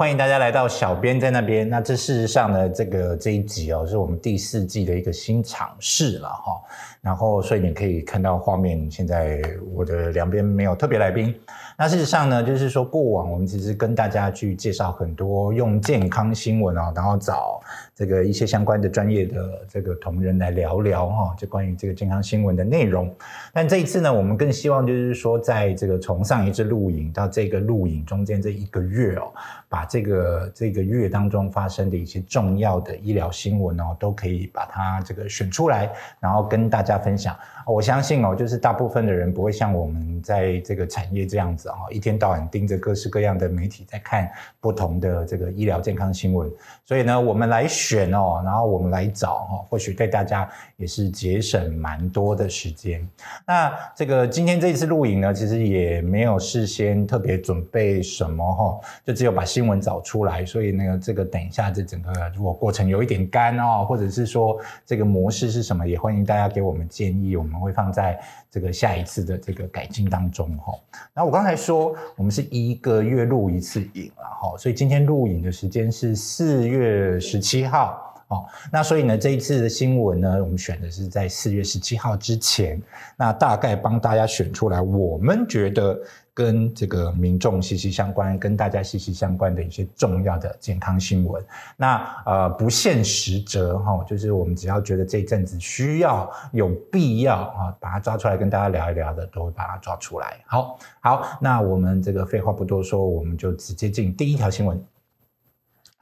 欢迎大家来到小编在那边。那这事实上呢，这个这一集哦，是我们第四季的一个新尝试了哈。然后，所以你可以看到画面，现在我的两边没有特别来宾。那事实上呢，就是说过往我们其实跟大家去介绍很多用健康新闻啊，然后找这个一些相关的专业的这个同仁来聊聊哈，就关于这个健康新闻的内容。但这一次呢，我们更希望就是说，在这个从上一次录影到这个录影中间这一个月哦，把这个这个月当中发生的一些重要的医疗新闻哦，都可以把它这个选出来，然后跟大家大家分享。我相信哦，就是大部分的人不会像我们在这个产业这样子啊，一天到晚盯着各式各样的媒体在看不同的这个医疗健康新闻。所以呢，我们来选哦，然后我们来找哈，或许对大家也是节省蛮多的时间。那这个今天这一次录影呢，其实也没有事先特别准备什么哈，就只有把新闻找出来。所以呢，这个等一下这整个如果过程有一点干哦，或者是说这个模式是什么，也欢迎大家给我们建议。我们我们会放在这个下一次的这个改进当中哈。那我刚才说，我们是一个月录一次影了哈，所以今天录影的时间是四月十七号。哦，那所以呢，这一次的新闻呢，我们选的是在四月十七号之前，那大概帮大家选出来，我们觉得跟这个民众息息相关、跟大家息息相关的一些重要的健康新闻。那呃，不限时则哈，就是我们只要觉得这一阵子需要、有必要啊，把它抓出来跟大家聊一聊的，都会把它抓出来。好，好，那我们这个废话不多说，我们就直接进第一条新闻。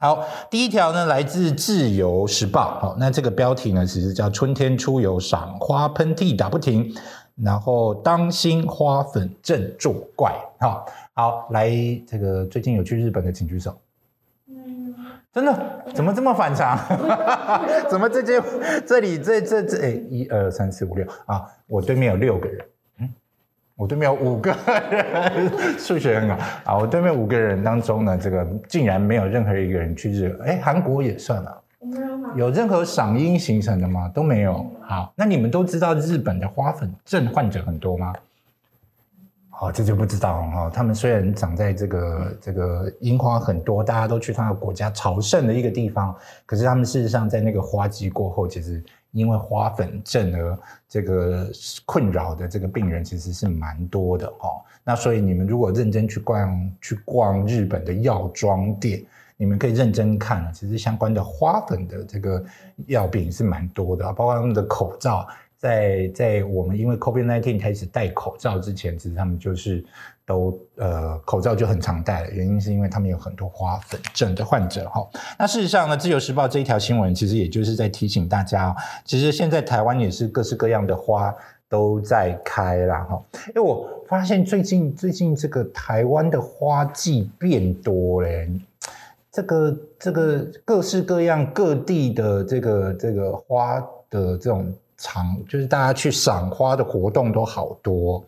好，第一条呢来自《自由时报》。好，那这个标题呢其实叫“春天出游赏花喷嚏打不停”，然后当心花粉症作怪。好，好，来这个最近有去日本的请举手。嗯，真的？怎么这么反常？怎么这些这里这这这哎一二三四五六啊，我对面有六个人。嗯我对面有五个人，数学很好啊！我对面五个人当中呢，这个竟然没有任何一个人去日，哎，韩国也算了，有任何嗓音形成的吗？都没有。好，那你们都知道日本的花粉症患者很多吗？好，这就不知道哈。他们虽然长在这个这个樱花很多，大家都去他的国家朝圣的一个地方，可是他们事实上在那个花季过后，其实。因为花粉症而这个困扰的这个病人其实是蛮多的哈，那所以你们如果认真去逛去逛日本的药妆店，你们可以认真看啊其实相关的花粉的这个药品是蛮多的，包括他们的口罩。在在我们因为 COVID-19 开始戴口罩之前，其实他们就是都呃口罩就很常戴了，原因是因为他们有很多花粉症的患者哈。那事实上呢，《自由时报》这一条新闻其实也就是在提醒大家，其实现在台湾也是各式各样的花都在开了哈。因为我发现最近最近这个台湾的花季变多嘞，这个这个各式各样各地的这个这个花的这种。场就是大家去赏花的活动都好多，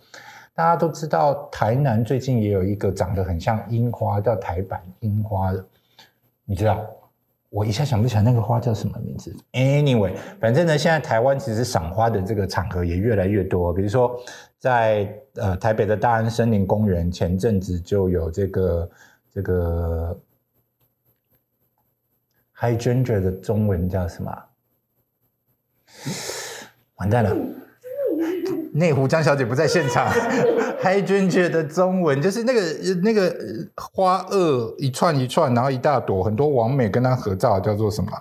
大家都知道台南最近也有一个长得很像樱花，叫台版樱花的，你知道？我一下想不起来那个花叫什么名字。Anyway，反正呢，现在台湾其实赏花的这个场合也越来越多，比如说在呃台北的大安森林公园，前阵子就有这个这个 Hydrangea 的中文叫什么？完蛋了，内湖江小姐不在现场。黑娟姐的中文就是那个那个花萼一串一串，然后一大朵，很多王美跟她合照，叫做什么？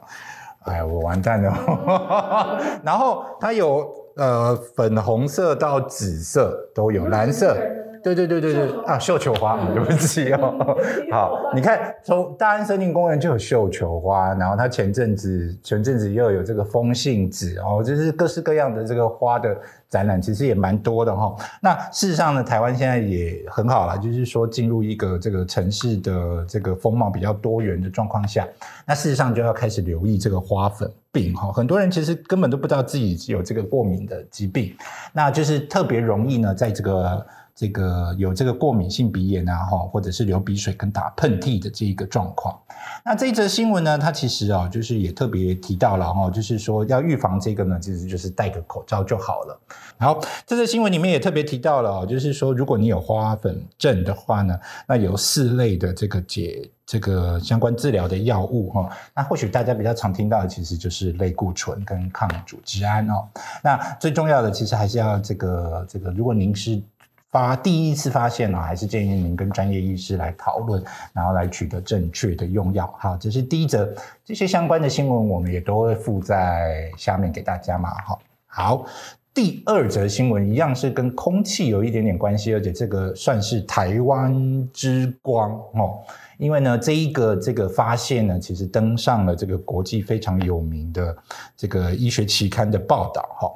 哎，我完蛋了。然后它有呃粉红色到紫色都有，蓝色。对对对对对啊！绣球花，对不起哦。好，你看，从大安森林公园就有绣球花，然后它前阵子前阵子又有这个风信子哦，就是各式各样的这个花的展览，其实也蛮多的哈。那事实上呢，台湾现在也很好了，就是说进入一个这个城市的这个风貌比较多元的状况下，那事实上就要开始留意这个花粉病哈。很多人其实根本都不知道自己有这个过敏的疾病，那就是特别容易呢，在这个。这个有这个过敏性鼻炎啊，哈，或者是流鼻水跟打喷嚏的这一个状况。那这一则新闻呢，它其实啊，就是也特别提到了哈，就是说要预防这个呢，其实就是戴个口罩就好了。然后这则新闻里面也特别提到了，就是说如果你有花粉症的话呢，那有四类的这个解这个相关治疗的药物哈。那或许大家比较常听到的，其实就是类固醇跟抗组织胺哦。那最重要的，其实还是要这个这个，如果您是。发第一次发现呢，还是建议您跟专业医师来讨论，然后来取得正确的用药。好，这是第一则，这些相关的新闻我们也都会附在下面给大家嘛。好，好，第二则新闻一样是跟空气有一点点关系，而且这个算是台湾之光哦，因为呢，这一个这个发现呢，其实登上了这个国际非常有名的这个医学期刊的报道。哈，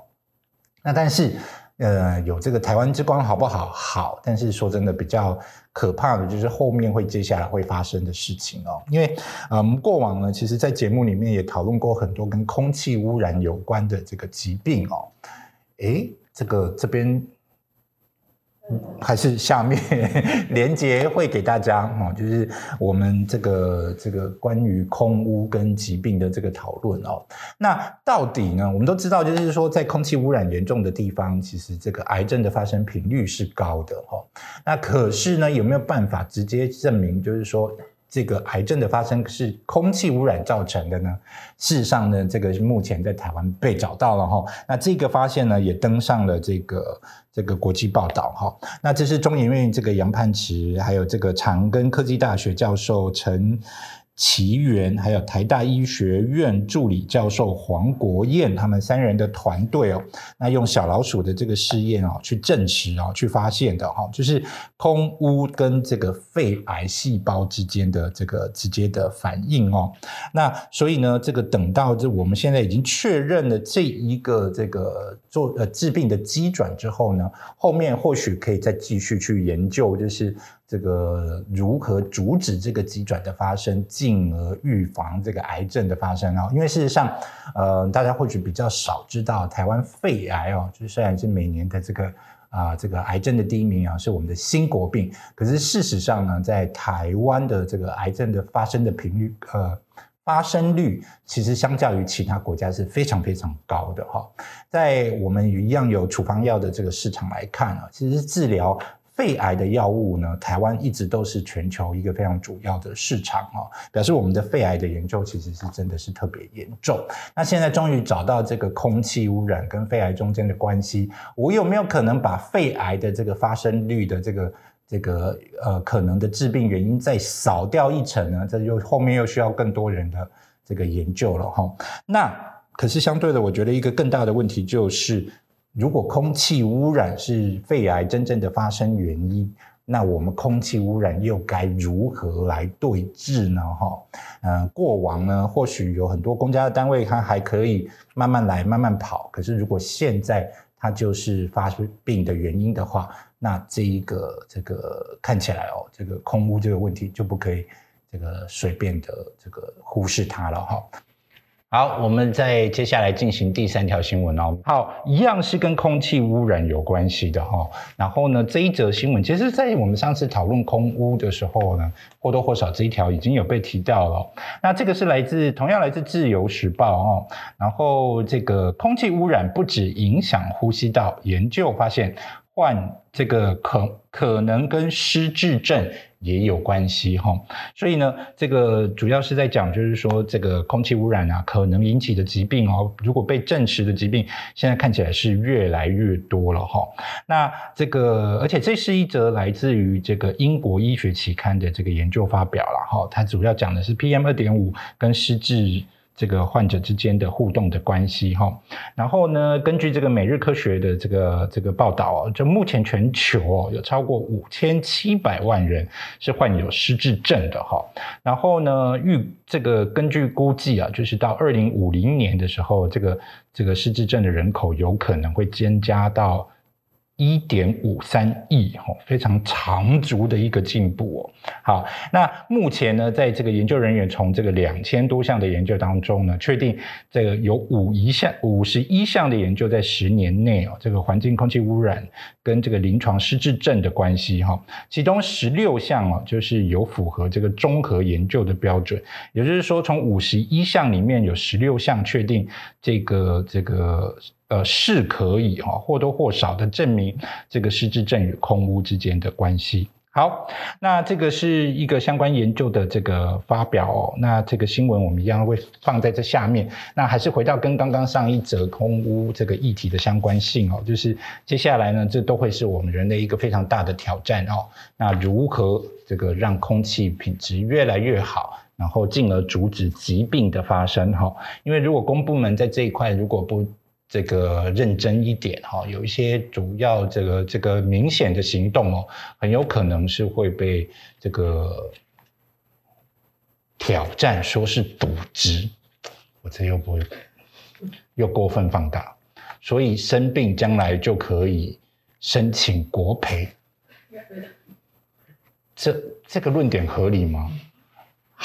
那但是。呃，有这个台湾之光好不好？好，但是说真的，比较可怕的就是后面会接下来会发生的事情哦。因为呃，我们过往呢，其实在节目里面也讨论过很多跟空气污染有关的这个疾病哦。诶，这个这边。还是下面 连接会给大家哦，就是我们这个这个关于空污跟疾病的这个讨论哦。那到底呢？我们都知道，就是说在空气污染严重的地方，其实这个癌症的发生频率是高的哦。那可是呢，有没有办法直接证明，就是说？这个癌症的发生是空气污染造成的呢？事实上呢，这个目前在台湾被找到了哈。那这个发现呢，也登上了这个这个国际报道哈。那这是中研院这个杨盼池，还有这个长庚科技大学教授陈。奇源还有台大医学院助理教授黄国燕，他们三人的团队哦，那用小老鼠的这个试验哦，去证实哦，去发现的哈，就是空污跟这个肺癌细胞之间的这个直接的反应哦。那所以呢，这个等到这我们现在已经确认了这一个这个做呃治病的机转之后呢，后面或许可以再继续去研究，就是。这个如何阻止这个急转的发生，进而预防这个癌症的发生啊？因为事实上，呃，大家或许比较少知道，台湾肺癌哦，就虽然是每年的这个啊这个癌症的第一名啊，是我们的新国病，可是事实上呢，在台湾的这个癌症的发生的频率，呃，发生率其实相较于其他国家是非常非常高的哈。在我们一样有处方药的这个市场来看啊，其实治疗。肺癌的药物呢，台湾一直都是全球一个非常主要的市场哦，表示我们的肺癌的研究其实是真的是特别严重。那现在终于找到这个空气污染跟肺癌中间的关系，我有没有可能把肺癌的这个发生率的这个这个呃可能的致病原因再扫掉一层呢？这就后面又需要更多人的这个研究了哈。那可是相对的，我觉得一个更大的问题就是。如果空气污染是肺癌真正的发生原因，那我们空气污染又该如何来对治呢？哈，嗯，过往呢，或许有很多公家的单位，它还可以慢慢来、慢慢跑。可是如果现在它就是发病的原因的话，那这一个这个看起来哦，这个空污这个问题就不可以这个随便的这个忽视它了哈。好，我们再接下来进行第三条新闻哦。好，一样是跟空气污染有关系的哈。然后呢，这一则新闻，其实，在我们上次讨论空污的时候呢，或多或少这一条已经有被提到了。那这个是来自同样来自《自由时报》哦。然后这个空气污染不止影响呼吸道，研究发现患这个可可能跟失智症。也有关系哈，所以呢，这个主要是在讲，就是说这个空气污染啊，可能引起的疾病哦，如果被证实的疾病，现在看起来是越来越多了哈。那这个，而且这是一则来自于这个英国医学期刊的这个研究发表了哈，它主要讲的是 PM 二点五跟失智。这个患者之间的互动的关系哈，然后呢，根据这个每日科学的这个这个报道啊，就目前全球哦有超过五千七百万人是患有失智症的哈，然后呢预这个根据估计啊，就是到二零五零年的时候，这个这个失智症的人口有可能会增加到一点五三亿，哦，非常长足的一个进步哦。好，那目前呢，在这个研究人员从这个两千多项的研究当中呢，确定这个有五一项、五十一项的研究在十年内哦，这个环境空气污染跟这个临床失智症的关系哈，其中十六项哦，就是有符合这个综合研究的标准，也就是说，从五十一项里面有十六项确定这个这个。呃，是可以哈，或多或少的证明这个失智症与空污之间的关系。好，那这个是一个相关研究的这个发表哦。那这个新闻我们一样会放在这下面。那还是回到跟刚刚上一则空污这个议题的相关性哦，就是接下来呢，这都会是我们人类一个非常大的挑战哦。那如何这个让空气品质越来越好，然后进而阻止疾病的发生哈？因为如果公部门在这一块如果不这个认真一点哈，有一些主要这个这个明显的行动哦，很有可能是会被这个挑战，说是渎职，我这又不会又过分放大，所以生病将来就可以申请国赔，这这个论点合理吗？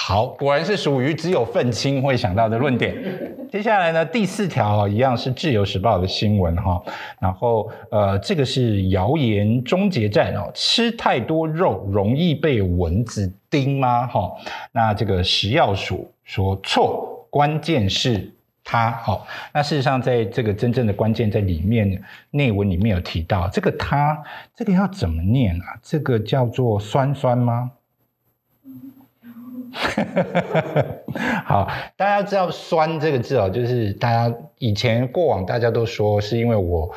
好，果然是属于只有愤青会想到的论点。接下来呢，第四条一样是自由时报的新闻哈。然后呃，这个是谣言终结战哦，吃太多肉容易被蚊子叮吗？哈，那这个食药署说错，关键是它。好，那事实上在这个真正的关键在里面内文里面有提到，这个它这个要怎么念啊？这个叫做酸酸吗？好，大家知道“酸”这个字哦，就是大家以前过往大家都说是因为我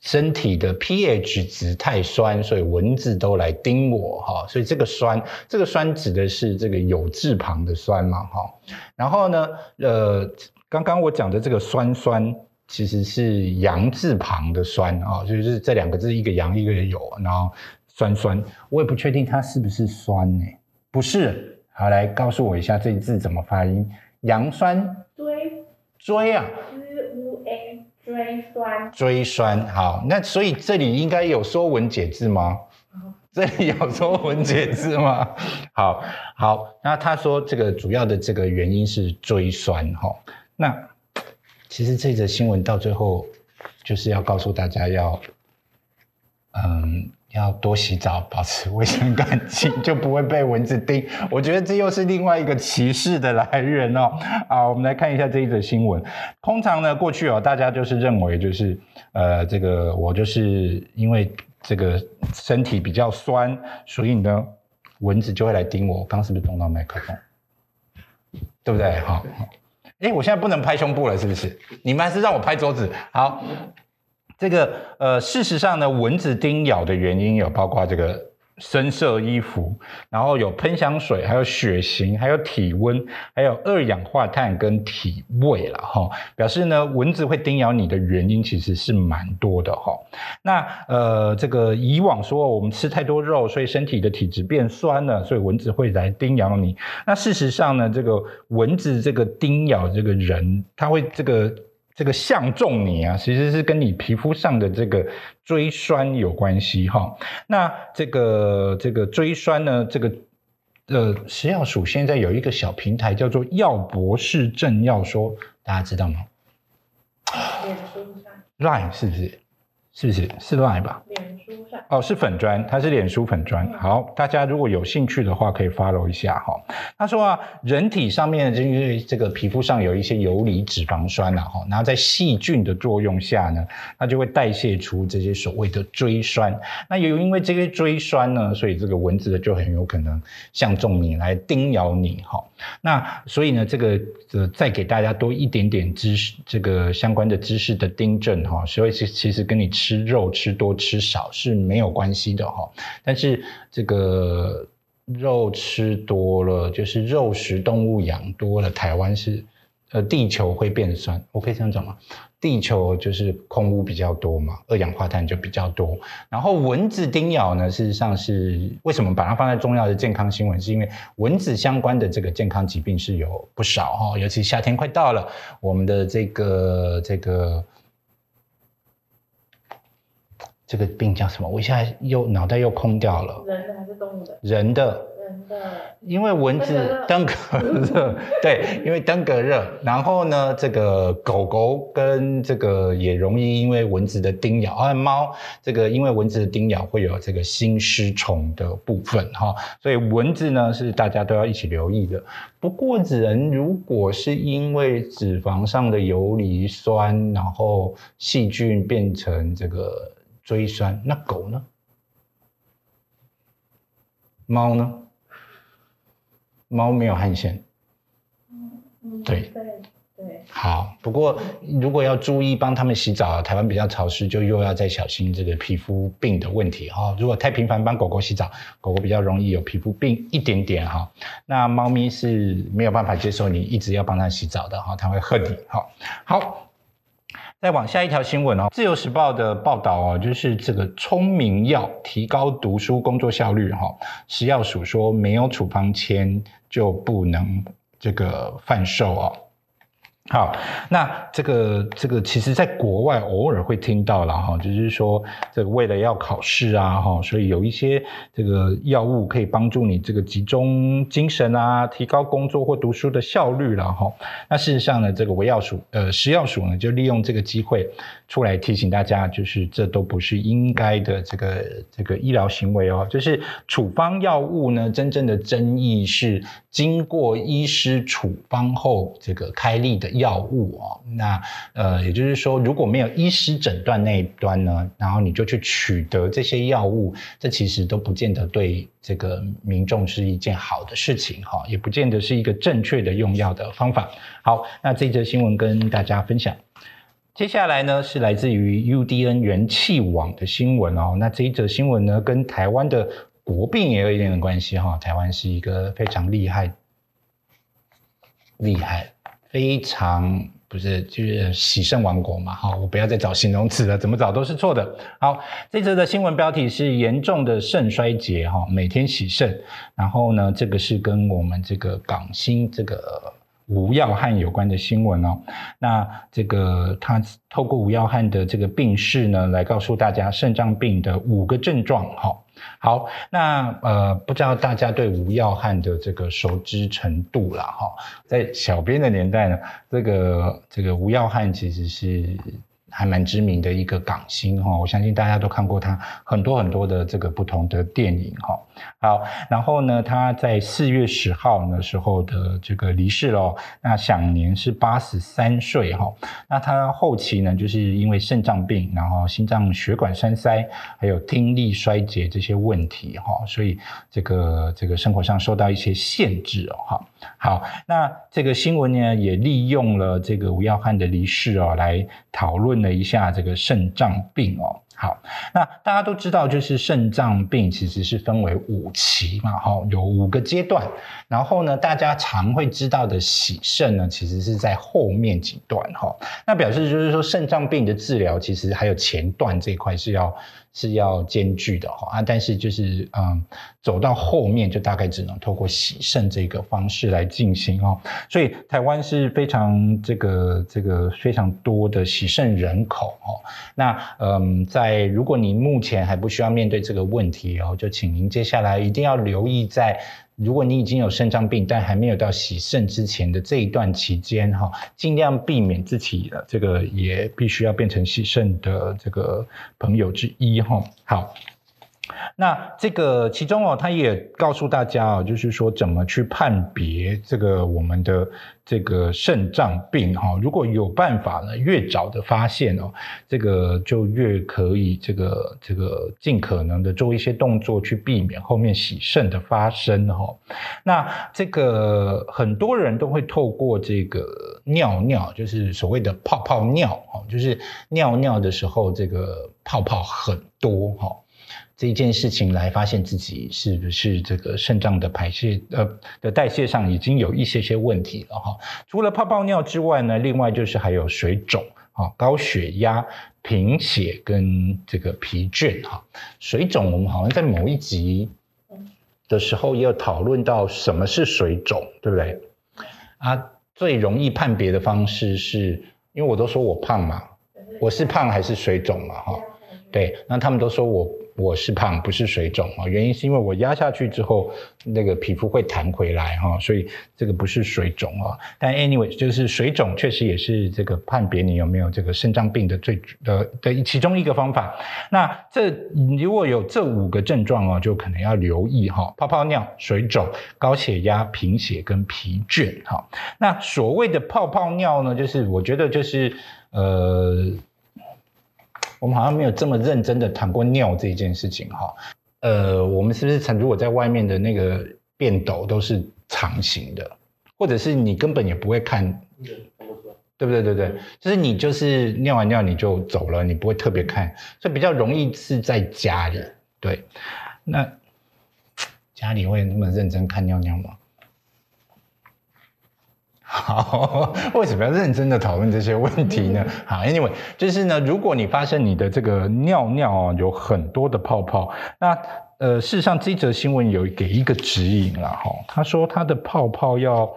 身体的 pH 值太酸，所以蚊子都来叮我哈。所以这个“酸”这个“酸”指的是这个有字旁的“酸”嘛哈。然后呢，呃，刚刚我讲的这个“酸酸”其实是阳字旁的“酸”啊，就是这两个字一个阳一个有，然后“酸酸”，我也不确定它是不是酸呢？不是。好，来告诉我一下这字怎么发音？阳酸追追啊，z u a 追酸追酸。好，那所以这里应该有说文解字吗？这里有说文解字吗？好好，那他说这个主要的这个原因是追酸哈。那其实这则新闻到最后就是要告诉大家要，嗯。要多洗澡，保持卫生干净，就不会被蚊子叮。我觉得这又是另外一个歧视的来源哦。啊，我们来看一下这一则新闻。通常呢，过去哦，大家就是认为就是，呃，这个我就是因为这个身体比较酸，所以呢，蚊子就会来叮我。刚刚是不是动到麦克风？对不对？好，哎，我现在不能拍胸部了，是不是？你们还是让我拍桌子。好。这个呃，事实上呢，蚊子叮咬的原因有包括这个深色衣服，然后有喷香水，还有血型，还有体温，还有二氧化碳跟体味了哈。表示呢，蚊子会叮咬你的原因其实是蛮多的哈。那呃，这个以往说我们吃太多肉，所以身体的体质变酸了，所以蚊子会来叮咬你。那事实上呢，这个蚊子这个叮咬这个人，他会这个。这个相中你啊，其实是跟你皮肤上的这个锥酸有关系哈。那这个这个锥酸呢，这个呃食药署现在有一个小平台叫做药博士正要说，大家知道吗？脸书上，Line 是不是？是不是？是 Line 吧？哦，是粉砖，它是脸书粉砖。好，大家如果有兴趣的话，可以 follow 一下哈。他说啊，人体上面因为这个皮肤上有一些游离脂肪酸呐哈，然后在细菌的作用下呢，它就会代谢出这些所谓的锥酸。那有因为这些锥酸呢，所以这个蚊子就很有可能相中你来叮咬你哈。那所以呢，这个呃，再给大家多一点点知识，这个相关的知识的订正哈。所以其其实跟你吃肉吃多吃少是没。有关系的哈，但是这个肉吃多了，就是肉食动物养多了，台湾是呃地球会变酸，我可以这样讲吗？地球就是空污比较多嘛，二氧化碳就比较多。然后蚊子叮咬呢，事实上是为什么把它放在重要的健康新闻？是因为蚊子相关的这个健康疾病是有不少哈，尤其夏天快到了，我们的这个这个。这个病叫什么？我一下又脑袋又空掉了。人的还是动物的？人的，因为蚊子登革热，对，因为登革热。然后呢，这个狗狗跟这个也容易因为蚊子的叮咬，而猫这个因为蚊子的叮咬会有这个心丝虫的部分哈。所以蚊子呢是大家都要一起留意的。不过人如果是因为脂肪上的游离酸，然后细菌变成这个。锥酸，那狗呢？猫呢？猫没有汗腺。嗯对对对。好，不过如果要注意帮它们洗澡，台湾比较潮湿，就又要再小心这个皮肤病的问题哈。如果太频繁帮狗狗洗澡，狗狗比较容易有皮肤病一点点哈。那猫咪是没有办法接受你一直要帮它洗澡的哈，它会恨你。好，好。再往下一条新闻哦，《自由时报》的报道哦，就是这个聪明药提高读书工作效率哈，食药署说没有处方签就不能这个贩售哦。好，那这个这个，其实在国外偶尔会听到了哈，就是说这个为了要考试啊哈，所以有一些这个药物可以帮助你这个集中精神啊，提高工作或读书的效率了哈。那事实上呢，这个维药署呃食药署呢，就利用这个机会出来提醒大家，就是这都不是应该的这个这个医疗行为哦，就是处方药物呢，真正的争议是经过医师处方后这个开立的。药物哦，那呃，也就是说，如果没有医师诊断那一端呢，然后你就去取得这些药物，这其实都不见得对这个民众是一件好的事情哈，也不见得是一个正确的用药的方法。好，那这则新闻跟大家分享。接下来呢，是来自于 UDN 元气网的新闻哦。那这一则新闻呢，跟台湾的国病也有一点的关系哈。台湾是一个非常厉害，厉害。非常不是就是喜胜王国嘛？好，我不要再找形容词了，怎么找都是错的。好，这则的新闻标题是严重的肾衰竭哈，每天洗肾。然后呢，这个是跟我们这个港星这个吴耀汉有关的新闻哦。那这个他透过吴耀汉的这个病史呢，来告诉大家肾脏病的五个症状哈。好，那呃，不知道大家对吴耀汉的这个熟知程度了哈，在小编的年代呢，这个这个吴耀汉其实是。还蛮知名的一个港星哈，我相信大家都看过他很多很多的这个不同的电影哈。好，然后呢，他在四月十号那时候的这个离世了，那享年是八十三岁哈。那他后期呢，就是因为肾脏病，然后心脏血管栓塞，还有听力衰竭这些问题哈，所以这个这个生活上受到一些限制哦哈。好，那这个新闻呢，也利用了这个吴耀汉的离世哦，来讨论了一下这个肾脏病哦。好，那大家都知道，就是肾脏病其实是分为五期嘛，哈，有五个阶段。然后呢，大家常会知道的洗肾呢，其实是在后面几段，哈。那表示就是说，肾脏病的治疗其实还有前段这一块是要。是要兼具的哈啊，但是就是嗯，走到后面就大概只能透过洗肾这个方式来进行哦。所以台湾是非常这个这个非常多的洗肾人口哦。那嗯，在如果你目前还不需要面对这个问题哦，就请您接下来一定要留意在。如果你已经有肾脏病，但还没有到洗肾之前的这一段期间，哈，尽量避免自己的这个也必须要变成洗肾的这个朋友之一，哈。好。那这个其中哦，他也告诉大家哦，就是说怎么去判别这个我们的这个肾脏病哈。如果有办法呢，越早的发现哦，这个就越可以这个这个尽可能的做一些动作去避免后面洗肾的发生哈。那这个很多人都会透过这个尿尿，就是所谓的泡泡尿哦，就是尿尿的时候这个泡泡很多哈。这一件事情来发现自己是不是这个肾脏的排泄呃的代谢上已经有一些些问题了哈。除了泡泡尿之外呢，另外就是还有水肿啊、高血压、贫血跟这个疲倦哈。水肿我们好像在某一集的时候也有讨论到什么是水肿，对不对？啊，最容易判别的方式是因为我都说我胖嘛，我是胖还是水肿嘛哈？对，那他们都说我我是胖，不是水肿啊，原因是因为我压下去之后，那个皮肤会弹回来哈，所以这个不是水肿啊。但 anyway，就是水肿确实也是这个判别你有没有这个肾脏病的最呃的其中一个方法。那这如果有这五个症状哦，就可能要留意哈，泡泡尿、水肿、高血压、贫血跟疲倦哈。那所谓的泡泡尿呢，就是我觉得就是呃。我们好像没有这么认真的谈过尿这一件事情哈，呃，我们是不是如果在外面的那个便斗都是长形的，或者是你根本也不会看，对不对？对对，就是你就是尿完尿你就走了，你不会特别看，所以比较容易是在家里。对，那家里会那么认真看尿尿吗？好，为什么要认真的讨论这些问题呢？好，Anyway，就是呢，如果你发现你的这个尿尿啊有很多的泡泡，那呃，事实上这则新闻有给一个指引了哈，他说他的泡泡要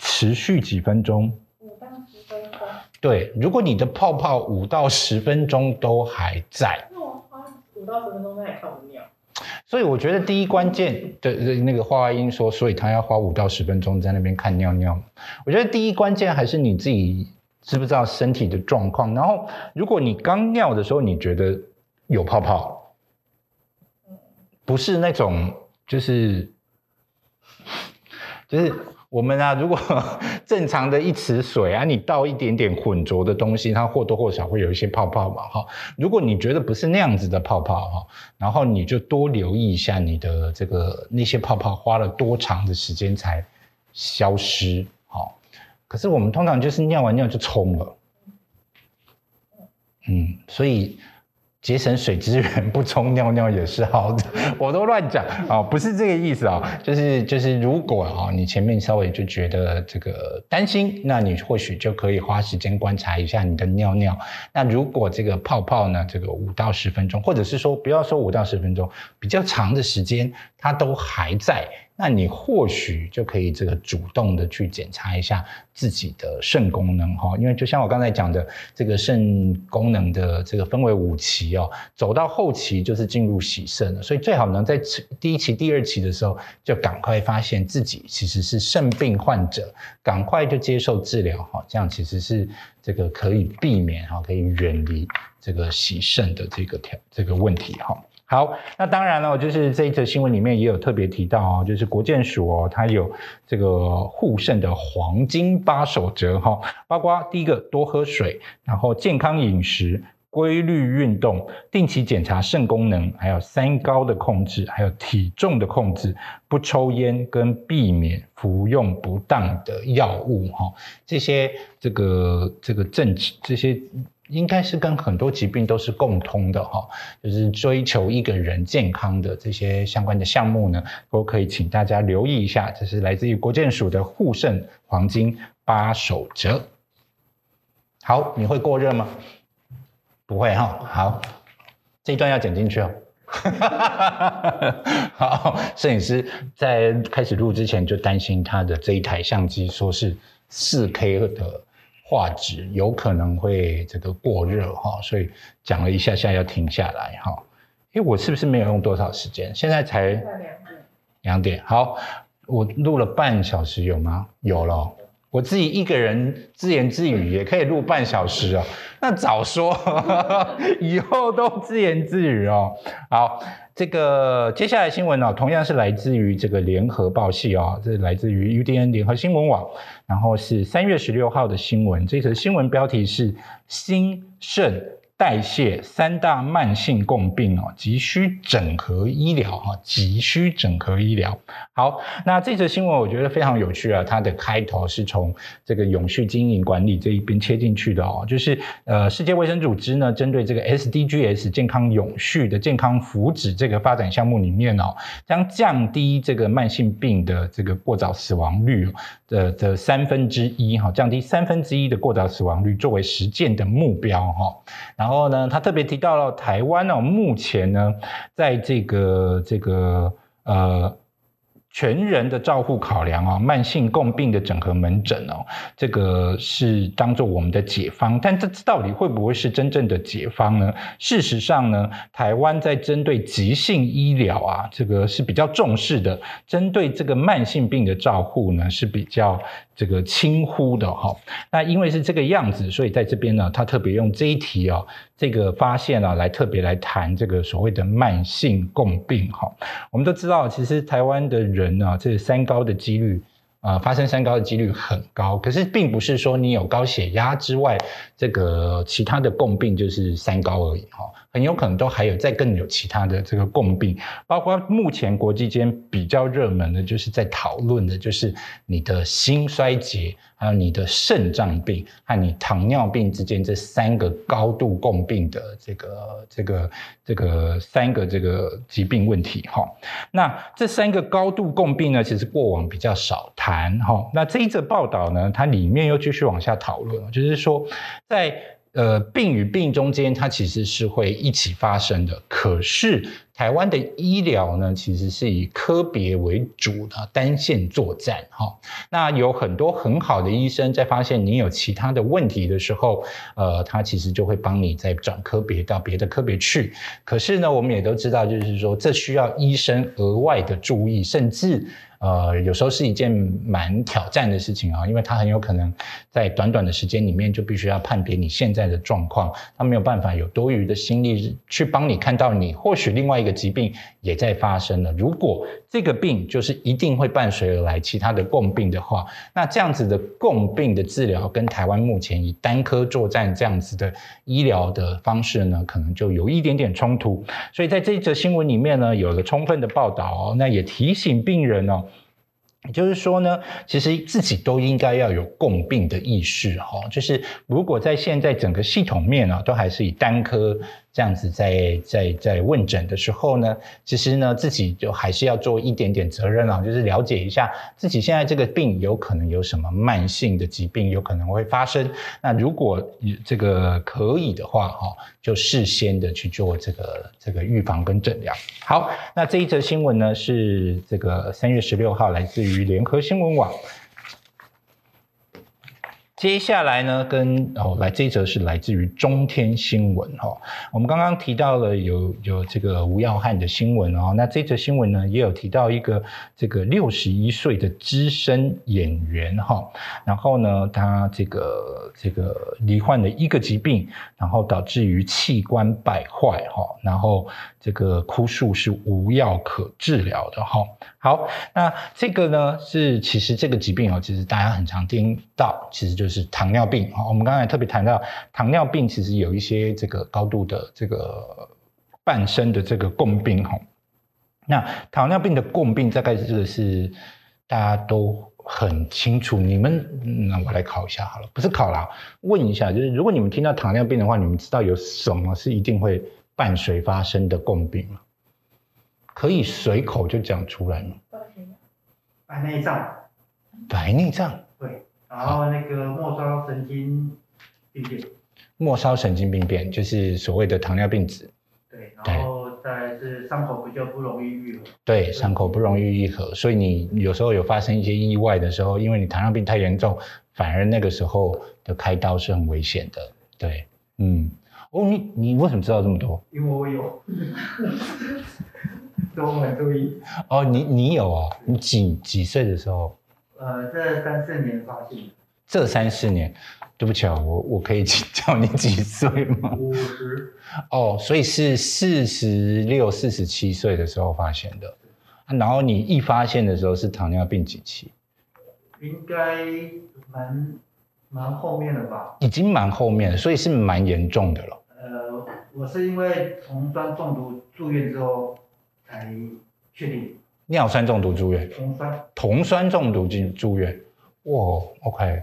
持续几分钟，五到十分钟。对，如果你的泡泡五到十分钟都还在，那我花五到十分钟在看不尿。所以我觉得第一关键的那个花英说，所以他要花五到十分钟在那边看尿尿。我觉得第一关键还是你自己知不知道身体的状况。然后，如果你刚尿的时候你觉得有泡泡，不是那种就是就是。我们啊，如果 正常的一池水啊，你倒一点点浑浊的东西，它或多或少会有一些泡泡嘛，哈。如果你觉得不是那样子的泡泡哈，然后你就多留意一下你的这个那些泡泡花了多长的时间才消失，好。可是我们通常就是尿完尿就冲了，嗯，所以。节省水资源，不冲尿尿也是好的。我都乱讲啊，不是这个意思啊，就是就是，如果啊，你前面稍微就觉得这个担心，那你或许就可以花时间观察一下你的尿尿。那如果这个泡泡呢，这个五到十分钟，或者是说不要说五到十分钟，比较长的时间，它都还在。那你或许就可以这个主动的去检查一下自己的肾功能哈，因为就像我刚才讲的，这个肾功能的这个分为五期哦，走到后期就是进入洗肾了，所以最好能在第一期、第二期的时候就赶快发现自己其实是肾病患者，赶快就接受治疗哈，这样其实是这个可以避免哈，可以远离这个洗肾的这个条这个问题哈。好，那当然了，就是这一则新闻里面也有特别提到哦，就是国健署哦，它有这个护肾的黄金八守则哈，包括第一个多喝水，然后健康饮食、规律运动、定期检查肾功能，还有三高的控制，还有体重的控制，不抽烟跟避免服用不当的药物哈，这些这个这个政治这些。应该是跟很多疾病都是共通的哈，就是追求一个人健康的这些相关的项目呢，都可以请大家留意一下。这是来自于国健署的护肾黄金八守则。好，你会过热吗？不会哈。好，这一段要剪进去哦。好，摄影师在开始录之前就担心他的这一台相机说是四 K 的。画质有可能会这个过热哈，所以讲了一下下要停下来哈。哎，我是不是没有用多少时间？现在才两点。两点好，我录了半小时有吗？有了，我自己一个人自言自语也可以录半小时哦。那早说，以后都自言自语哦。好。这个接下来新闻呢，同样是来自于这个联合报系啊，这是来自于 UDN 联合新闻网，然后是三月十六号的新闻，这则新闻标题是兴盛。代谢三大慢性共病哦，急需整合医疗哈，急需整合医疗。好，那这则新闻我觉得非常有趣啊，它的开头是从这个永续经营管理这一边切进去的哦，就是呃，世界卫生组织呢，针对这个 SDGs 健康永续的健康福祉这个发展项目里面哦，将降低这个慢性病的这个过早死亡率的的三分之一哈，降低三分之一的过早死亡率作为实践的目标哈，然。然后呢，他特别提到了台湾哦，目前呢，在这个这个呃全人的照护考量啊，慢性共病的整合门诊哦，这个是当做我们的解方，但这到底会不会是真正的解方呢？事实上呢，台湾在针对急性医疗啊，这个是比较重视的，针对这个慢性病的照护呢是比较这个轻忽的哈。那因为是这个样子，所以在这边呢，他特别用这一题哦，这个发现啊，来特别来谈这个所谓的慢性共病哈。我们都知道，其实台湾的。人啊，这三高的几率啊，发生三高的几率很高。可是，并不是说你有高血压之外，这个其他的共病就是三高而已哈。很有可能都还有再更有其他的这个共病，包括目前国际间比较热门的，就是在讨论的，就是你的心衰竭，还有你的肾脏病和你糖尿病之间这三个高度共病的这个这个这个三个这个疾病问题哈。那这三个高度共病呢，其实过往比较少谈哈。那这一则报道呢，它里面又继续往下讨论，就是说在。呃，病与病中间，它其实是会一起发生的。可是台湾的医疗呢，其实是以科别为主的单线作战。哈，那有很多很好的医生，在发现你有其他的问题的时候，呃，他其实就会帮你再转科别到别的科别去。可是呢，我们也都知道，就是说这需要医生额外的注意，甚至。呃，有时候是一件蛮挑战的事情啊，因为他很有可能在短短的时间里面就必须要判别你现在的状况，他没有办法有多余的心力去帮你看到你或许另外一个疾病也在发生了。如果这个病就是一定会伴随而来其他的共病的话，那这样子的共病的治疗跟台湾目前以单科作战这样子的医疗的方式呢，可能就有一点点冲突。所以在这一则新闻里面呢，有了充分的报道哦，那也提醒病人哦。就是说呢，其实自己都应该要有共病的意识哈。就是如果在现在整个系统面啊，都还是以单科。这样子在在在问诊的时候呢，其实呢自己就还是要做一点点责任啊，就是了解一下自己现在这个病有可能有什么慢性的疾病有可能会发生。那如果这个可以的话，哈，就事先的去做这个这个预防跟诊疗。好，那这一则新闻呢是这个三月十六号来自于联合新闻网。接下来呢，跟哦来这一则是来自于中天新闻哈。我们刚刚提到了有有这个吴耀汉的新闻哦，那这则新闻呢也有提到一个这个六十一岁的资深演员哈，然后呢他这个这个罹患了一个疾病，然后导致于器官败坏哈，然后这个枯树是无药可治疗的哈。好，那这个呢是其实这个疾病哦，其实大家很常听到，其实就是糖尿病啊。我们刚才特别谈到糖尿病，其实有一些这个高度的这个伴生的这个共病哈。那糖尿病的共病大概这个是大家都很清楚。你们那我来考一下好了，不是考啦，问一下，就是如果你们听到糖尿病的话，你们知道有什么是一定会伴随发生的共病吗？可以随口就讲出来吗？白内障，白内障，对，然后那个末梢神经病变，末梢神经病变就是所谓的糖尿病子，对，然后再是伤口比较不容易愈合，对，伤口不容易愈合，所以你有时候有发生一些意外的时候，因为你糖尿病太严重，反而那个时候的开刀是很危险的，对，嗯，哦，你你为什么知道这么多？因为我有。都很注意哦，你你有哦？你几几岁的时候？呃，这三四年发现这三四年，对不起啊，我我可以 请教你几岁吗？五十。哦，所以是四十六、四十七岁的时候发现的。然后你一发现的时候是糖尿病几期？应该蛮蛮后面的吧？已经蛮后面了，所以是蛮严重的了。呃，我是因为酮酸中毒住院之后。才确定。尿酸中毒住院，酮酸。酮酸中毒进住院，哇，OK，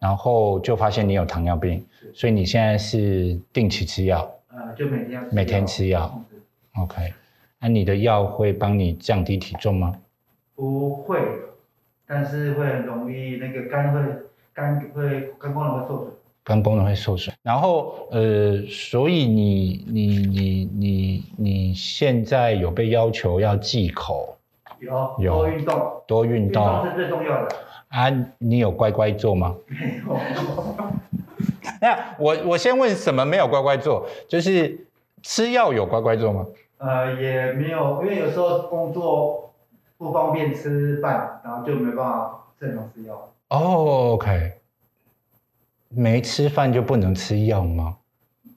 然后就发现你有糖尿病，所以你现在是定期吃药，呃，就每天每天吃药，OK，那你的药会帮你降低体重吗？不会，但是会很容易那个肝会肝会肝功能会受损。肝功能会受损，然后呃，所以你你你你你现在有被要求要忌口？有有多运动，多运运动动是最重要的。啊，你有乖乖做吗？没有，那我我先问什么没有乖乖做？就是吃药有乖乖做吗？呃，也没有，因为有时候工作不方便吃饭，然后就没办法正常吃药。哦，OK，没吃饭就不能吃药吗？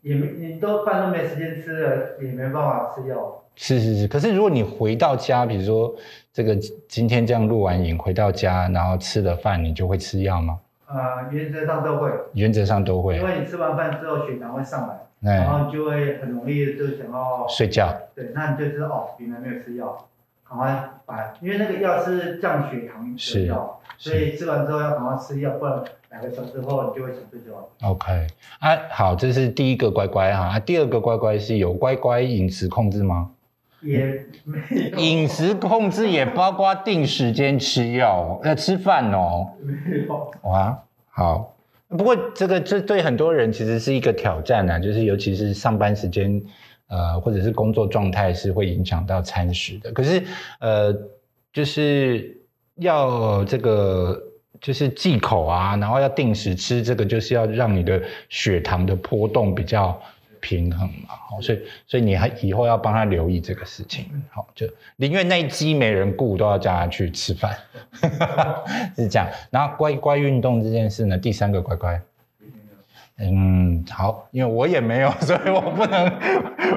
也没你都饭都没时间吃了，也没办法吃药。是是是，可是如果你回到家，比如说这个今天这样录完影回到家，然后吃了饭，你就会吃药吗？呃，原则上都会，原则上都会因。为你吃完饭之后血糖会上来，然哎，后你就会很容易就想要睡觉。对，那你就知道哦，原来没有吃药，赶快把，因为那个药是降血糖的药，所以吃完之后要赶快吃药，不然两个小时后你就会想睡觉。OK，啊，好，这是第一个乖乖哈。啊，第二个乖乖是有乖乖饮食控制吗？也没有饮食控制也包括定时间吃药，呃，吃饭哦。没有，哇，好。不过这个这对很多人其实是一个挑战啊，就是尤其是上班时间，呃，或者是工作状态是会影响到餐食的。可是呃，就是要这个就是忌口啊，然后要定时吃，这个就是要让你的血糖的波动比较平衡嘛。好，所以所以你还以后要帮他留意这个事情。好，就宁愿那一鸡没人顾，都要叫他去吃饭，是这样。然后乖乖运动这件事呢，第三个乖乖。嗯，好，因为我也没有，所以我不能，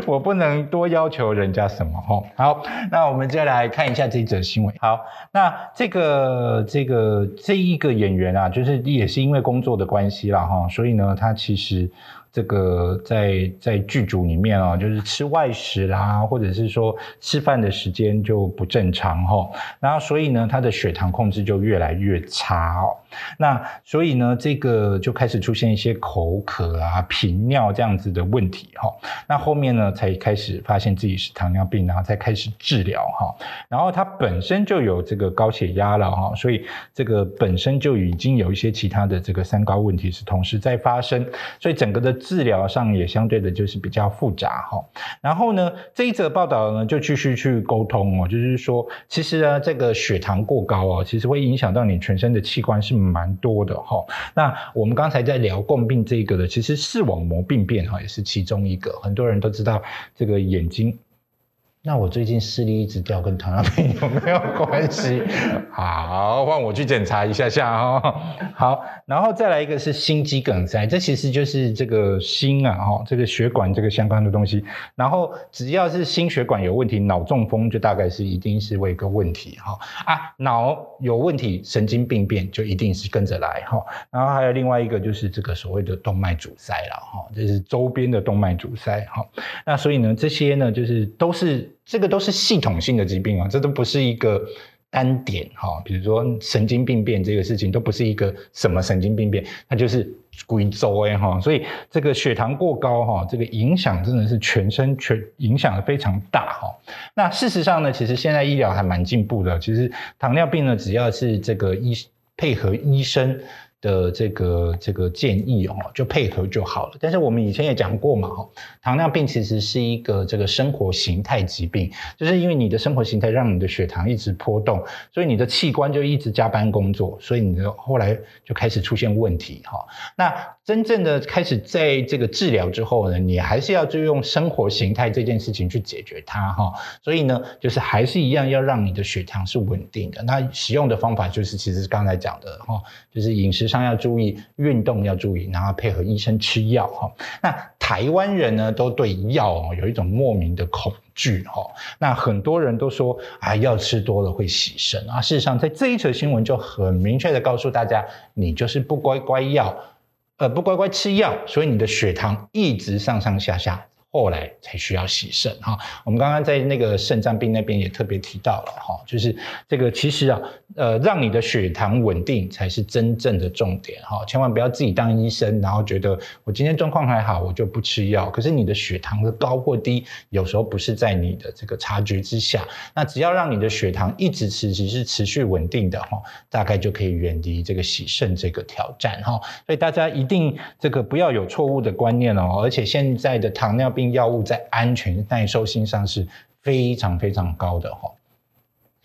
我不能多要求人家什么哈。好，那我们就来看一下这则新闻。好，那这个这个这一个演员啊，就是也是因为工作的关系啦哈，所以呢，他其实这个在在剧组里面啊，就是吃外食啦，或者是说吃饭的时间就不正常哈，然后所以呢，他的血糖控制就越来越差哦。那所以呢，这个就开始出现一些口渴啊、频尿这样子的问题哈。那后面呢，才开始发现自己是糖尿病，然后才开始治疗哈。然后他本身就有这个高血压了哈，所以这个本身就已经有一些其他的这个三高问题是同时在发生，所以整个的治疗上也相对的就是比较复杂哈。然后呢，这一则报道呢就继续去沟通哦，就是说，其实呢，这个血糖过高哦，其实会影响到你全身的器官是蛮多的哈、那我们刚才在聊共病这个的，其实视网膜病变哈也是其中一个，很多人都知道这个眼睛。那我最近视力一直掉，跟糖尿病有没有关系？好，换我去检查一下下哦、好，然后再来一个是心肌梗塞，这其实就是这个心啊哈、这个血管这个相关的东西。然后只要是心血管有问题，脑中风就大概是一定是为一个问题哈、啊，脑有问题，神经病变就一定是跟着来哈、然后还有另外一个就是这个所谓的动脉阻塞了哈、就是周边的动脉阻塞哈、那所以呢，这些呢，就是都是这个都是系统性的疾病啊，这都不是一个单点哈、比如说神经病变这个事情，都不是一个什么神经病变，它就是贵州哎哈，所以这个血糖过高哈、这个影响真的是全身全影响的非常大哈、那事实上呢，其实现在医疗还蛮进步的，其实糖尿病呢，只要是这个医配合医生。的这个这个建议哦，就配合就好了。但是我们以前也讲过嘛，哈，糖尿病其实是一个这个生活形态疾病，就是因为你的生活形态让你的血糖一直波动，所以你的器官就一直加班工作，所以你的后来就开始出现问题哈。那真正的开始在这个治疗之后呢，你还是要就用生活形态这件事情去解决它哈。所以呢，就是还是一样要让你的血糖是稳定的。那使用的方法就是其实刚才讲的哈，就是饮食上要注意，运动要注意，然后配合医生吃药哈。那台湾人呢，都对药哦有一种莫名的恐惧哈。那很多人都说啊，药吃多了会洗肾啊。事实上，在这一则新闻就很明确的告诉大家，你就是不乖乖药，呃，不乖乖吃药，所以你的血糖一直上上下下。后来才需要洗肾哈。我们刚刚在那个肾脏病那边也特别提到了哈，就是这个其实啊，呃，让你的血糖稳定才是真正的重点哈。千万不要自己当医生，然后觉得我今天状况还好，我就不吃药。可是你的血糖的高或低，有时候不是在你的这个察觉之下。那只要让你的血糖一直持续是持续稳定的哈，大概就可以远离这个洗肾这个挑战哈。所以大家一定这个不要有错误的观念哦。而且现在的糖尿病药物在安全耐受性上是非常非常高的哈。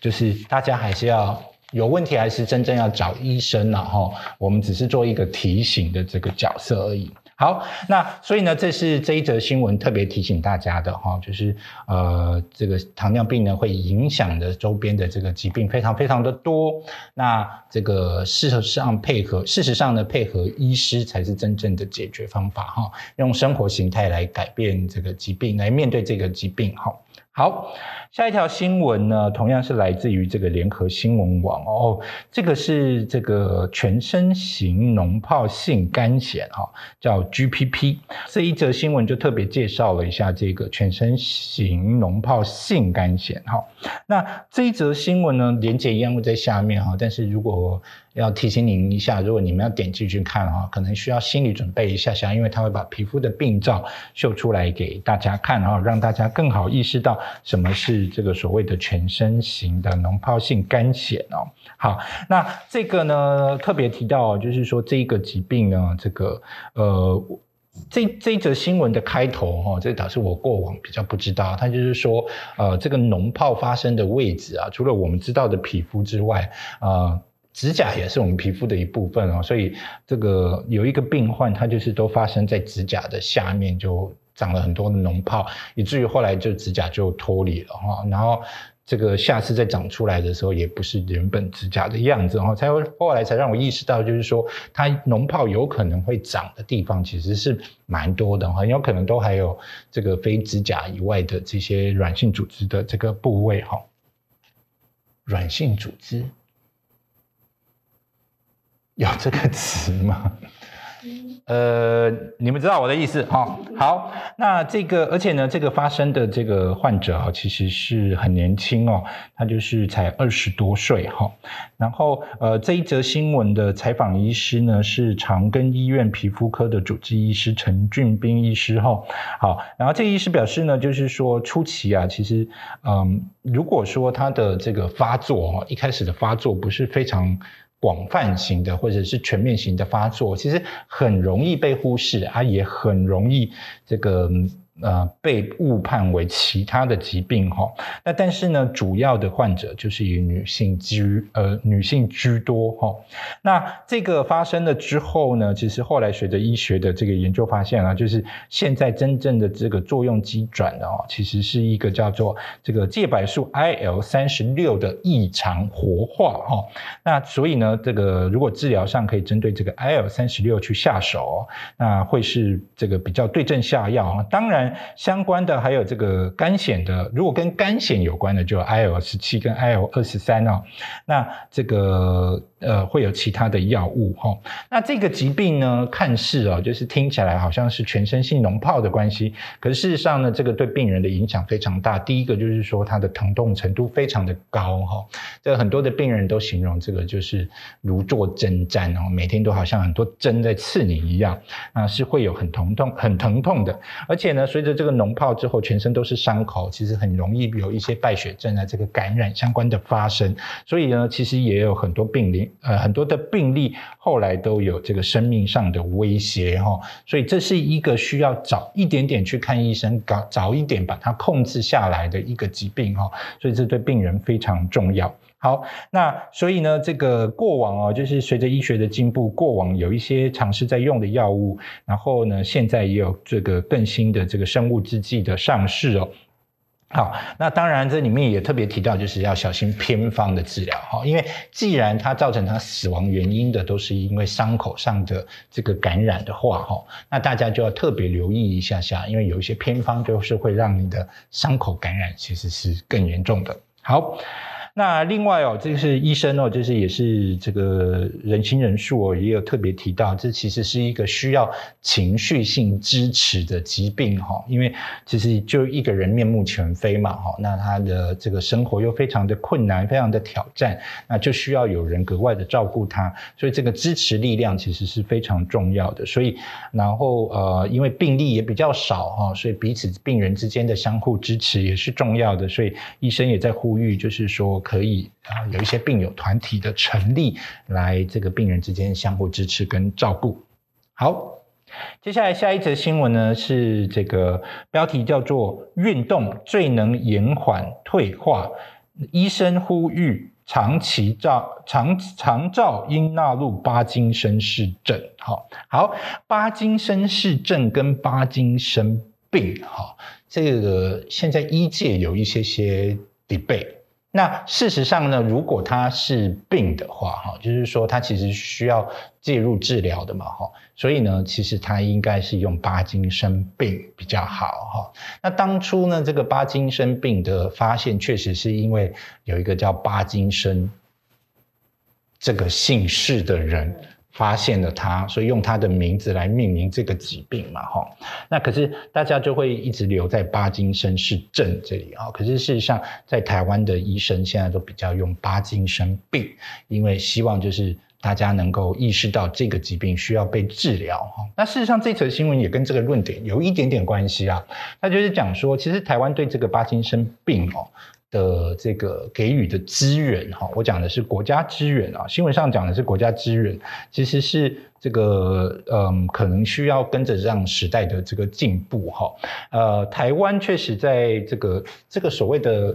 就是大家还是要有问题，还是真正要找医生了哈。我们只是做一个提醒的这个角色而已。好，那所以呢，这是这一则新闻特别提醒大家的哈，就是呃，这个糖尿病呢会影响的周边的这个疾病非常非常的多。那这个事实上配合，事实上呢配合医师才是真正的解决方法哈，用生活形态来改变这个疾病，来面对这个疾病哈。好，下一条新闻呢，同样是来自于这个联合新闻网哦。这个是这个全身型脓疱性肝炎哈，叫 GPP。这一则新闻就特别介绍了一下这个全身型脓疱性肝炎哈。那这一则新闻呢，连接一样会在下面哈，但是如果要提醒您一下，如果你们要点进去看哈，可能需要心理准备一下下，因为它会把皮肤的病灶秀出来给大家看，然后让大家更好意识到什么是这个所谓的全身型的脓疱性肝癣哦。好，那这个呢特别提到，就是说这个疾病呢，这个呃，这这一则新闻的开头哈，这导致我过往比较不知道，它就是说呃，这个脓疱发生的位置啊，除了我们知道的皮肤之外，啊。指甲也是我们皮肤的一部分哦，所以这个有一个病患，他就是都发生在指甲的下面，就长了很多的脓泡，以至于后来就指甲就脱离了哈，然后这个下次再长出来的时候，也不是原本指甲的样子哈，才会后来才让我意识到，就是说它脓泡有可能会长的地方其实是蛮多的，很有可能都还有这个非指甲以外的这些软性组织的这个部位哈，软性组织。有这个词吗？呃，你们知道我的意思哈。好，那这个，而且呢，这个发生的这个患者啊，其实是很年轻哦，他就是才二十多岁哈。然后，呃，这一则新闻的采访医师呢，是长庚医院皮肤科的主治医师陈俊斌医师哈。好，然后这医师表示呢，就是说初期啊，其实，嗯，如果说他的这个发作哈，一开始的发作不是非常。广泛型的或者是全面型的发作，其实很容易被忽视，啊，也很容易这个。呃，被误判为其他的疾病哈，那但是呢，主要的患者就是以女性居呃女性居多哈。那这个发生了之后呢，其实后来随着医学的这个研究发现啊，就是现在真正的这个作用机转的哦，其实是一个叫做这个介白素 IL 三十六的异常活化哈。那所以呢，这个如果治疗上可以针对这个 IL 三十六去下手，那会是这个比较对症下药啊。当然。相关的还有这个肝癣的，如果跟肝癣有关的，就 IL 十七跟 IL 二十三哦，那这个。呃，会有其他的药物哈。那这个疾病呢，看似哦，就是听起来好像是全身性脓疱的关系，可是事实上呢，这个对病人的影响非常大。第一个就是说，它的疼痛程度非常的高哈。这很多的病人都形容这个就是如坐针毡哦，每天都好像很多针在刺你一样，啊，是会有很疼痛、很疼痛的。而且呢，随着这个脓疱之后，全身都是伤口，其实很容易有一些败血症啊，这个感染相关的发生。所以呢，其实也有很多病例。呃，很多的病例后来都有这个生命上的威胁哈，所以这是一个需要早一点点去看医生，早早一点把它控制下来的一个疾病哈，所以这对病人非常重要。好，那所以呢，这个过往哦，就是随着医学的进步，过往有一些尝试在用的药物，然后呢，现在也有这个更新的这个生物制剂的上市哦。好，那当然这里面也特别提到，就是要小心偏方的治疗哈，因为既然它造成他死亡原因的都是因为伤口上的这个感染的话哈，那大家就要特别留意一下下，因为有一些偏方就是会让你的伤口感染其实是更严重的。好。那另外哦，这是医生哦，就是也是这个人心人数哦，也有特别提到，这其实是一个需要情绪性支持的疾病哈，因为其实就一个人面目全非嘛哈，那他的这个生活又非常的困难，非常的挑战，那就需要有人格外的照顾他，所以这个支持力量其实是非常重要的。所以然后呃，因为病例也比较少哈，所以彼此病人之间的相互支持也是重要的，所以医生也在呼吁，就是说。可以啊，有一些病友团体的成立，来这个病人之间相互支持跟照顾。好，接下来下一则新闻呢是这个标题叫做“运动最能延缓退化”。医生呼吁长期照长长照应纳入巴金森氏症。好，好，巴金森氏症跟巴金森病，哈，这个现在医界有一些些 debate。那事实上呢，如果他是病的话，哈，就是说他其实需要介入治疗的嘛，哈，所以呢，其实他应该是用巴金森病比较好，哈。那当初呢，这个巴金森病的发现，确实是因为有一个叫巴金森这个姓氏的人。发现了他，所以用他的名字来命名这个疾病嘛，哈。那可是大家就会一直留在巴金森氏症这里啊。可是事实上，在台湾的医生现在都比较用巴金森病，因为希望就是大家能够意识到这个疾病需要被治疗哈。那事实上，这则新闻也跟这个论点有一点点关系啊。他就是讲说，其实台湾对这个巴金森病哦。的这个给予的资源哈，我讲的是国家资源啊，新闻上讲的是国家资源，其实是这个嗯，可能需要跟着这样时代的这个进步哈。呃，台湾确实在这个这个所谓的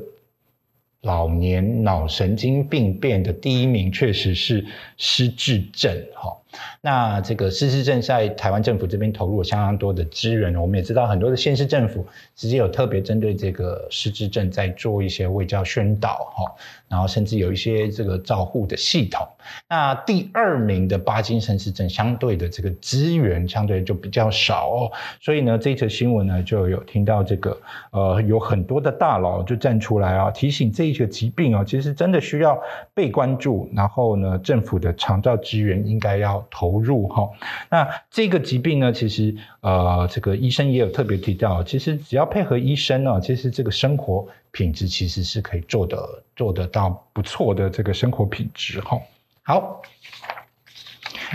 老年脑神经病变的第一名，确实是失智症哈。那这个失智症在台湾政府这边投入了相当多的资源，我们也知道很多的县市政府直接有特别针对这个失智症在做一些卫教宣导哈，然后甚至有一些这个照护的系统。那第二名的巴金森氏症相对的这个资源相对就比较少哦，所以呢这则新闻呢就有听到这个呃有很多的大佬就站出来啊提醒这一个疾病啊其实真的需要被关注，然后呢政府的长照资源应该要。投入哈，那这个疾病呢，其实呃，这个医生也有特别提到，其实只要配合医生呢，其实这个生活品质其实是可以做的做得到不错的这个生活品质哈。好，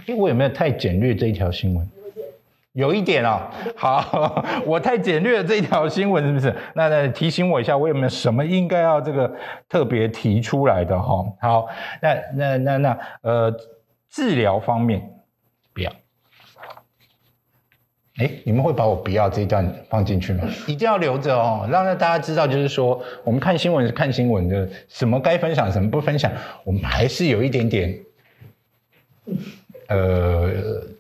哎，我有没有太简略这一条新闻？有一点哦。好，我太简略了这一条新闻是不是？那那提醒我一下，我有没有什么应该要这个特别提出来的哈？好，那那那那呃。治疗方面，不要。哎，你们会把我不要这一段放进去吗？一定要留着哦，让大家知道，就是说，我们看新闻是看新闻的，什么该分享，什么不分享，我们还是有一点点，呃。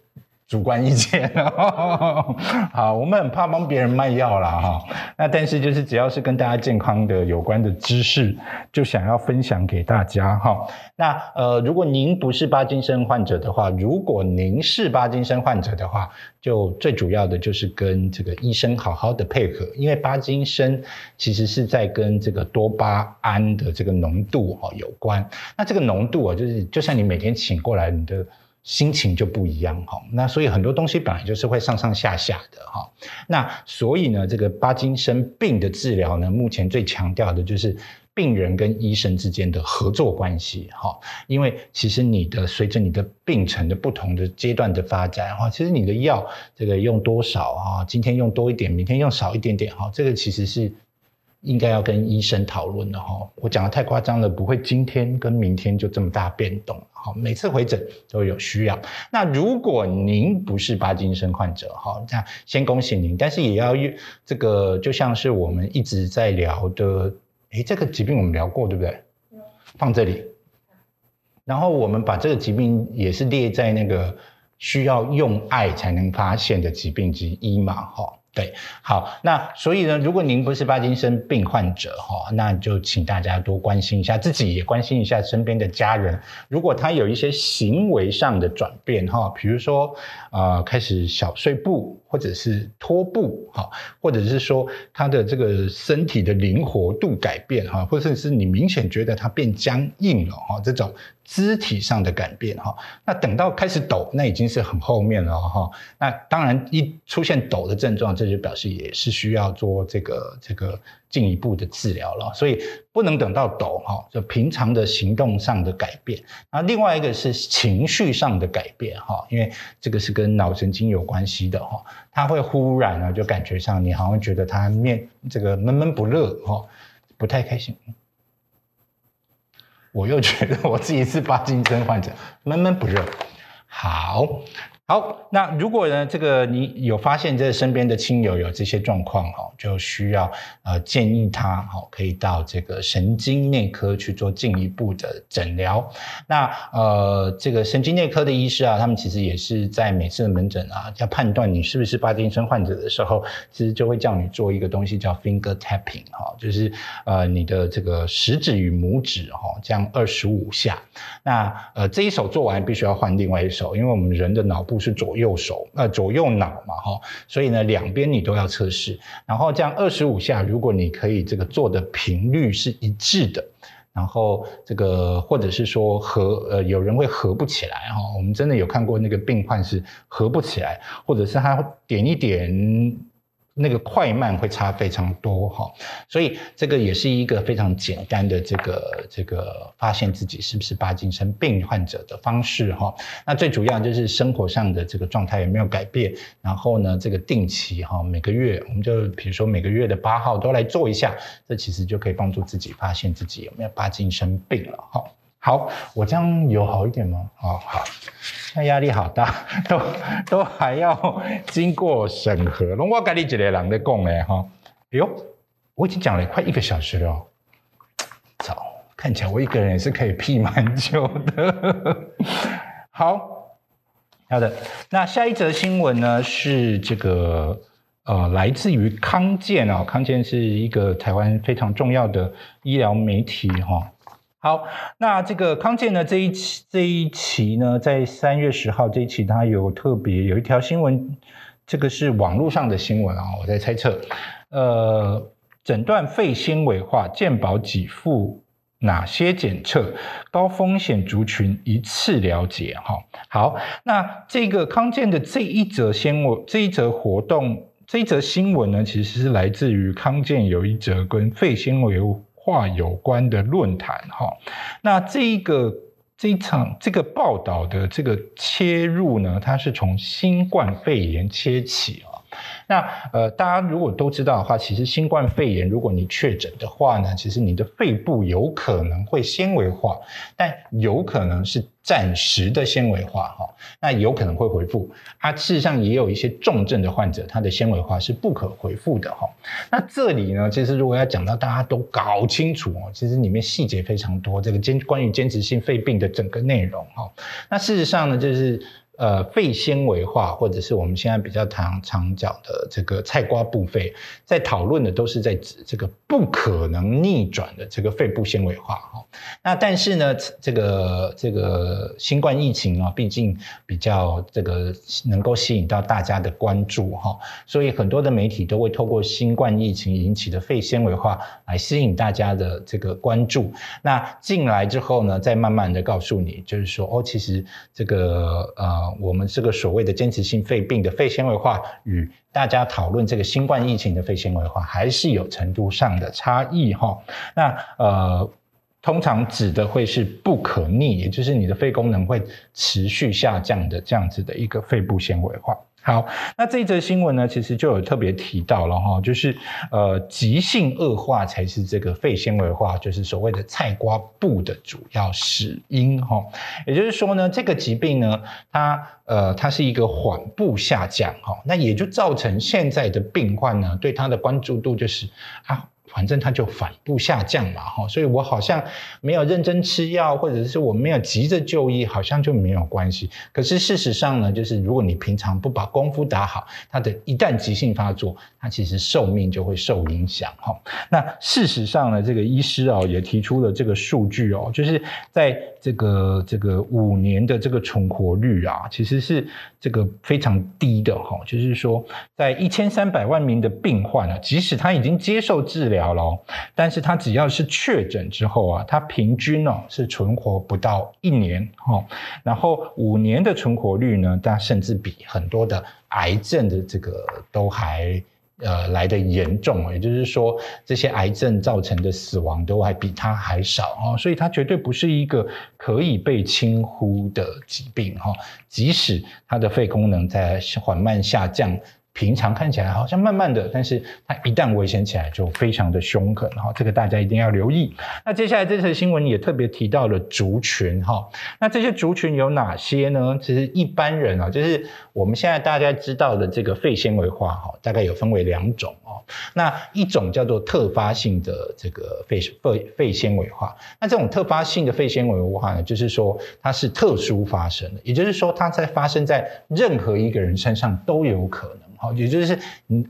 主观意见，好，我们很怕帮别人卖药啦。哈。那但是就是只要是跟大家健康的有关的知识，就想要分享给大家哈。那呃，如果您不是巴金森患者的话，如果您是巴金森患者的话，就最主要的就是跟这个医生好好的配合，因为巴金森其实是在跟这个多巴胺的这个浓度哈有关。那这个浓度啊，就是就像你每天醒过来，你的。心情就不一样哈，那所以很多东西本来就是会上上下下的哈，那所以呢，这个巴金生病的治疗呢，目前最强调的就是病人跟医生之间的合作关系哈，因为其实你的随着你的病程的不同的阶段的发展哈，其实你的药这个用多少哈，今天用多一点，明天用少一点点哈，这个其实是。应该要跟医生讨论的哈，我讲的太夸张了，不会今天跟明天就这么大变动。好，每次回诊都有需要。那如果您不是巴金森患者，哈，那先恭喜您，但是也要这个，就像是我们一直在聊的，诶，这个疾病我们聊过对不对？放这里。然后我们把这个疾病也是列在那个需要用爱才能发现的疾病之一嘛，哈。对，好，那所以呢，如果您不是帕金森病患者哈，那就请大家多关心一下自己，也关心一下身边的家人。如果他有一些行为上的转变哈，比如说啊，开始小碎步，或者是拖步哈，或者是说他的这个身体的灵活度改变哈，或者是你明显觉得他变僵硬了哈，这种。肢体上的改变哈，那等到开始抖，那已经是很后面了哈。那当然一出现抖的症状，这就表示也是需要做这个这个进一步的治疗了。所以不能等到抖哈，就平常的行动上的改变。那另外一个是情绪上的改变哈，因为这个是跟脑神经有关系的哈。他会忽然呢就感觉上你好像觉得他面这个闷闷不乐哈，不太开心。我又觉得我自己是巴金森患者，闷闷不乐。好，好，那如果呢，这个你有发现这身边的亲友有这些状况哈，就需要呃建议他哈，可以到这个神经内科去做进一步的诊疗。那呃，这个神经内科的医师啊，他们其实也是在每次的门诊啊，要判断你是不是帕金森患者的时候，其实就会叫你做一个东西叫 finger tapping 哈，就是呃你的这个食指与拇指哈，这样二十五下。那呃这一手做完，必须要换另外一手，因为我们人的脑部。是左右手，呃，左右脑嘛，哈，所以呢，两边你都要测试，然后这样二十五下，如果你可以这个做的频率是一致的，然后这个或者是说合，呃，有人会合不起来，哈，我们真的有看过那个病患是合不起来，或者是他点一点。那个快慢会差非常多哈，所以这个也是一个非常简单的这个这个发现自己是不是帕金森病患者的方式哈。那最主要就是生活上的这个状态有没有改变，然后呢，这个定期哈每个月我们就比如说每个月的八号都来做一下，这其实就可以帮助自己发现自己有没有帕金森病了哈。好，我这样有好一点吗？哦，好，那压力好大，都都还要经过审核。龙我跟你几个人在讲嘞哈，哎呦，我已经讲了快一个小时了，操，看起来我一个人也是可以屁蛮久的。好，好的，那下一则新闻呢是这个呃，来自于康健啊，康健是一个台湾非常重要的医疗媒体哈。好，那这个康健呢这一期这一期呢，在三月十号这一期，它有特别有一条新闻，这个是网络上的新闻啊，我在猜测，呃，诊断肺纤维化，健保给付哪些检测，高风险族群一次了解哈。好，那这个康健的这一则新闻，这一则活动，这一则新闻呢，其实是来自于康健有一则跟肺纤维物。化有关的论坛哈，那这一个这一场这个报道的这个切入呢，它是从新冠肺炎切起啊。那呃，大家如果都知道的话，其实新冠肺炎，如果你确诊的话呢，其实你的肺部有可能会纤维化，但有可能是暂时的纤维化哈，那有可能会恢复。啊，事实上也有一些重症的患者，他的纤维化是不可恢复的哈。那这里呢，其实如果要讲到大家都搞清楚哦，其实里面细节非常多，这个坚关于间质性肺病的整个内容哈。那事实上呢，就是。呃，肺纤维化，或者是我们现在比较常常讲的这个菜瓜布肺，在讨论的都是在指这个不可能逆转的这个肺部纤维化哈。那但是呢，这个这个新冠疫情啊，毕竟比较这个能够吸引到大家的关注哈，所以很多的媒体都会透过新冠疫情引起的肺纤维化来吸引大家的这个关注。那进来之后呢，再慢慢的告诉你，就是说哦，其实这个呃。我们这个所谓的间质性肺病的肺纤维化，与大家讨论这个新冠疫情的肺纤维化，还是有程度上的差异哈。那呃，通常指的会是不可逆，也就是你的肺功能会持续下降的这样子的一个肺部纤维化。好，那这一则新闻呢，其实就有特别提到了哈，就是呃，急性恶化才是这个肺纤维化，就是所谓的菜瓜布的主要死因哈。也就是说呢，这个疾病呢，它呃，它是一个缓步下降哈，那也就造成现在的病患呢，对它的关注度就是啊。反正它就反复下降嘛，哈，所以我好像没有认真吃药，或者是我没有急着就医，好像就没有关系。可是事实上呢，就是如果你平常不把功夫打好，它的一旦急性发作，它其实寿命就会受影响，哈。那事实上呢，这个医师哦也提出了这个数据哦，就是在这个这个五年的这个存活率啊，其实是这个非常低的，哈，就是说在一千三百万名的病患啊，即使他已经接受治疗。了，但是他只要是确诊之后啊，他平均哦是存活不到一年哈，然后五年的存活率呢，它甚至比很多的癌症的这个都还呃来的严重，也就是说这些癌症造成的死亡都还比它还少哦，所以它绝对不是一个可以被轻忽的疾病哈，即使它的肺功能在缓慢下降。平常看起来好像慢慢的，但是它一旦危险起来就非常的凶狠哈，这个大家一定要留意。那接下来这则新闻也特别提到了族群哈，那这些族群有哪些呢？其实一般人啊，就是我们现在大家知道的这个肺纤维化哈，大概有分为两种哦。那一种叫做特发性的这个肺肺肺纤维化，那这种特发性的肺纤维化呢，就是说它是特殊发生的，也就是说它在发生在任何一个人身上都有可能。好，也就是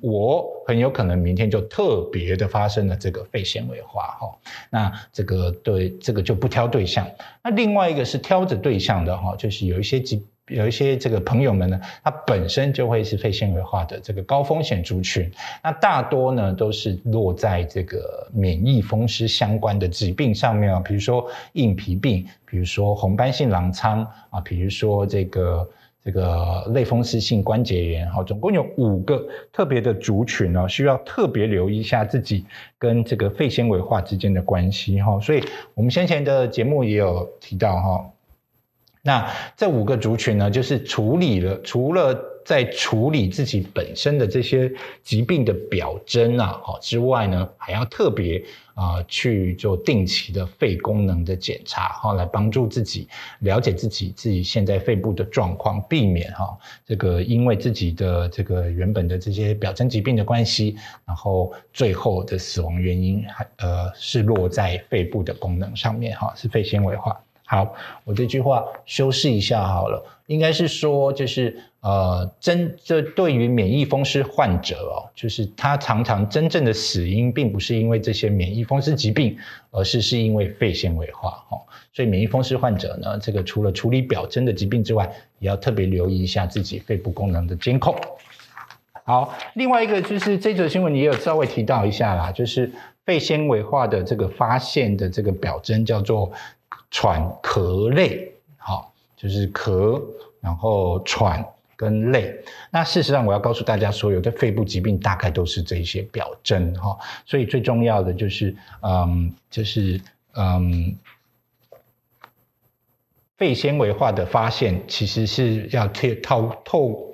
我很有可能明天就特别的发生了这个肺纤维化哈。那这个对这个就不挑对象。那另外一个是挑着对象的哈，就是有一些疾有一些这个朋友们呢，他本身就会是肺纤维化的这个高风险族群。那大多呢都是落在这个免疫风湿相关的疾病上面啊，比如说硬皮病，比如说红斑性狼疮啊，比如说这个。这个类风湿性关节炎，哈，总共有五个特别的族群呢，需要特别留意一下自己跟这个肺纤维化之间的关系，哈。所以我们先前的节目也有提到，哈。那这五个族群呢，就是处理了，除了在处理自己本身的这些疾病的表征啊，好之外呢，还要特别啊去做定期的肺功能的检查，哈，来帮助自己了解自己自己现在肺部的状况，避免哈这个因为自己的这个原本的这些表征疾病的关系，然后最后的死亡原因还呃是落在肺部的功能上面，哈，是肺纤维化。好，我这句话修饰一下好了，应该是说，就是呃，真这对于免疫风湿患者哦，就是他常常真正的死因，并不是因为这些免疫风湿疾病，而是是因为肺纤维化哦。所以免疫风湿患者呢，这个除了处理表征的疾病之外，也要特别留意一下自己肺部功能的监控。好，另外一个就是这则新闻也有稍微提到一下啦，就是肺纤维化的这个发现的这个表征叫做。喘、咳、累，好，就是咳，然后喘跟累。那事实上，我要告诉大家，所有的肺部疾病大概都是这些表征，哈。所以最重要的就是，嗯，就是嗯，肺纤维化的发现，其实是要贴透透。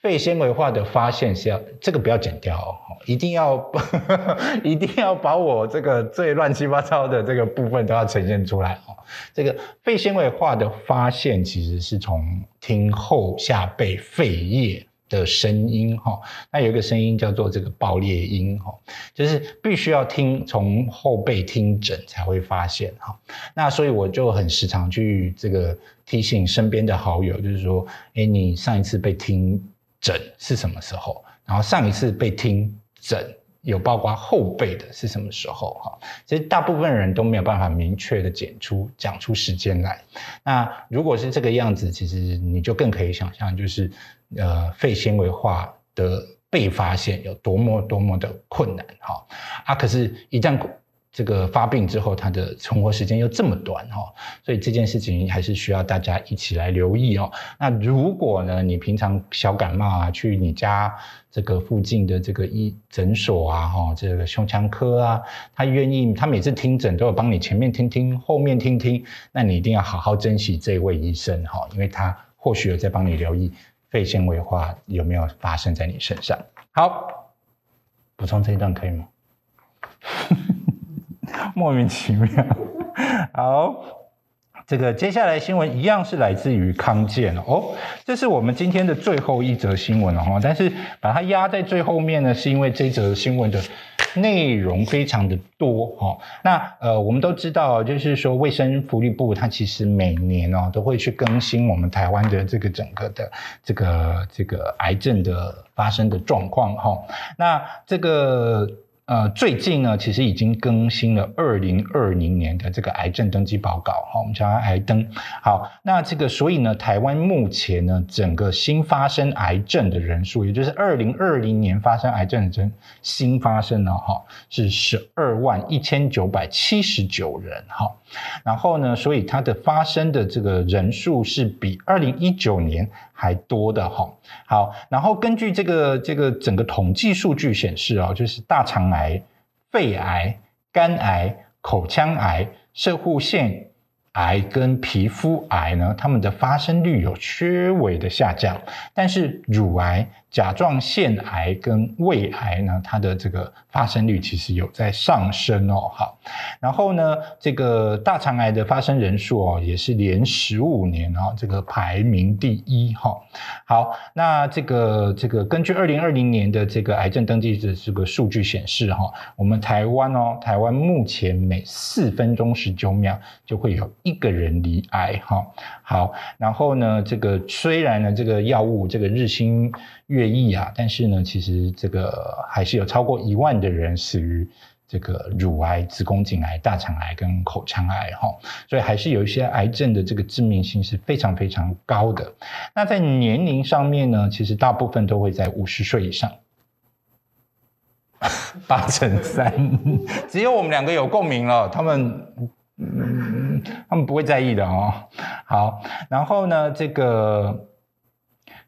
肺纤维化的发现是要这个不要剪掉哦，一定要 一定要把我这个最乱七八糟的这个部分都要呈现出来哦。这个肺纤维化的发现其实是从听后下背肺叶的声音哈，那有一个声音叫做这个爆裂音哈，就是必须要听从后背听诊才会发现哈。那所以我就很时常去这个提醒身边的好友，就是说，哎，你上一次被听。诊是什么时候？然后上一次被听诊有包括后背的是什么时候？哈，其实大部分人都没有办法明确的讲出讲出时间来。那如果是这个样子，其实你就更可以想象，就是呃肺纤维化的被发现有多么多么的困难。哈啊，可是，一旦这个发病之后，它的存活时间又这么短哈，所以这件事情还是需要大家一起来留意哦。那如果呢，你平常小感冒啊，去你家这个附近的这个医诊所啊，哈，这个胸腔科啊，他愿意，他每次听诊都有帮你前面听听，后面听听，那你一定要好好珍惜这位医生哈，因为他或许有在帮你留意肺纤维化有没有发生在你身上。好，补充这一段可以吗？莫名其妙。好，这个接下来新闻一样是来自于康健哦。这是我们今天的最后一则新闻了哈，但是把它压在最后面呢，是因为这则新闻的内容非常的多哈。那呃，我们都知道，就是说卫生福利部它其实每年哦都会去更新我们台湾的这个整个的这个这个癌症的发生的状况哈。那这个。呃，最近呢，其实已经更新了二零二零年的这个癌症登记报告，好，我们叫它癌登。好，那这个所以呢，台湾目前呢，整个新发生癌症的人数，也就是二零二零年发生癌症的人新发生了哈，是十二万一千九百七十九人，哈。然后呢，所以它的发生的这个人数是比二零一九年还多的哈。好，然后根据这个这个整个统计数据显示啊，就是大肠癌、肺癌、肝癌、口腔癌、射护腺癌跟皮肤癌呢，它们的发生率有略微的下降，但是乳癌、甲状腺癌跟胃癌呢，它的这个发生率其实有在上升哦。好，然后呢，这个大肠癌的发生人数哦，也是连十五年哦，这个排名第一哈。好，那这个这个根据二零二零年的这个癌症登记的这个数据显示哈，我们台湾哦，台湾目前每四分钟十九秒就会有一个人罹癌哈。好，然后呢，这个虽然呢，这个药物这个日新月异啊，但是呢，其实这个还是有超过一万的人死于这个乳癌、子宫颈癌、大肠癌跟口腔癌哈，所以还是有一些癌症的这个致命性是非常非常高的。那在年龄上面呢，其实大部分都会在五十岁以上，八成三，只有我们两个有共鸣了，他们。他们不会在意的哦。好，然后呢，这个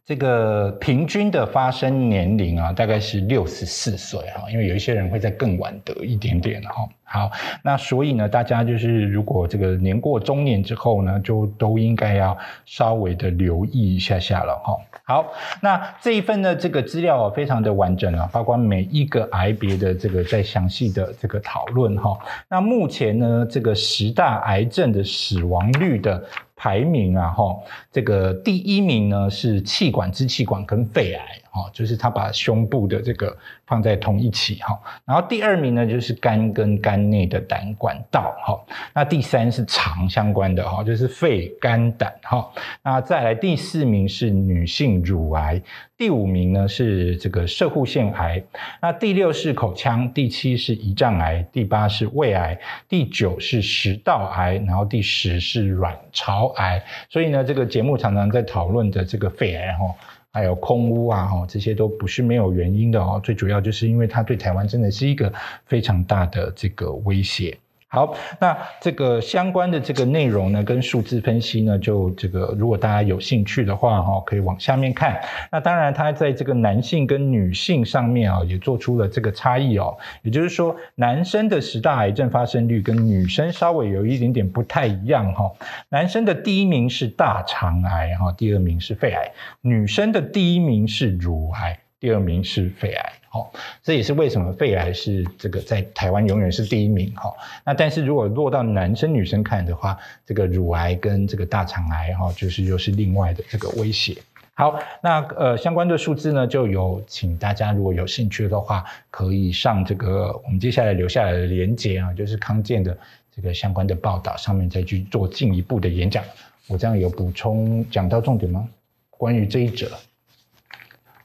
这个平均的发生年龄啊，大概是六十四岁哈，因为有一些人会在更晚得一点点哈。好，那所以呢，大家就是如果这个年过中年之后呢，就都应该要稍微的留意一下下了哈。好，那这一份的这个资料啊非常的完整啊，包括每一个癌别的这个在详细的这个讨论哈。那目前呢，这个十大癌症的死亡率的。排名啊，哈，这个第一名呢是气管、支气管跟肺癌，哈，就是他把胸部的这个放在同一起，哈。然后第二名呢就是肝跟肝内的胆管道，哈。那第三是肠相关的，哈，就是肺、肝、胆，哈。那再来第四名是女性乳癌。第五名呢是这个射护腺癌，那第六是口腔，第七是胰脏癌，第八是胃癌，第九是食道癌，然后第十是卵巢癌。所以呢，这个节目常常在讨论的这个肺癌哈，还有空屋啊哈，这些都不是没有原因的哦。最主要就是因为它对台湾真的是一个非常大的这个威胁。好，那这个相关的这个内容呢，跟数字分析呢，就这个如果大家有兴趣的话，哈，可以往下面看。那当然，它在这个男性跟女性上面啊，也做出了这个差异哦。也就是说，男生的十大癌症发生率跟女生稍微有一点点不太一样哈。男生的第一名是大肠癌哈，第二名是肺癌；女生的第一名是乳癌，第二名是肺癌。好，这也是为什么肺癌是这个在台湾永远是第一名哈。那但是如果落到男生女生看的话，这个乳癌跟这个大肠癌哈，就是又是另外的这个威胁。好，那呃相关的数字呢，就有请大家如果有兴趣的话，可以上这个我们接下来留下来的连接啊，就是康健的这个相关的报道上面再去做进一步的演讲。我这样有补充讲到重点吗？关于这一者。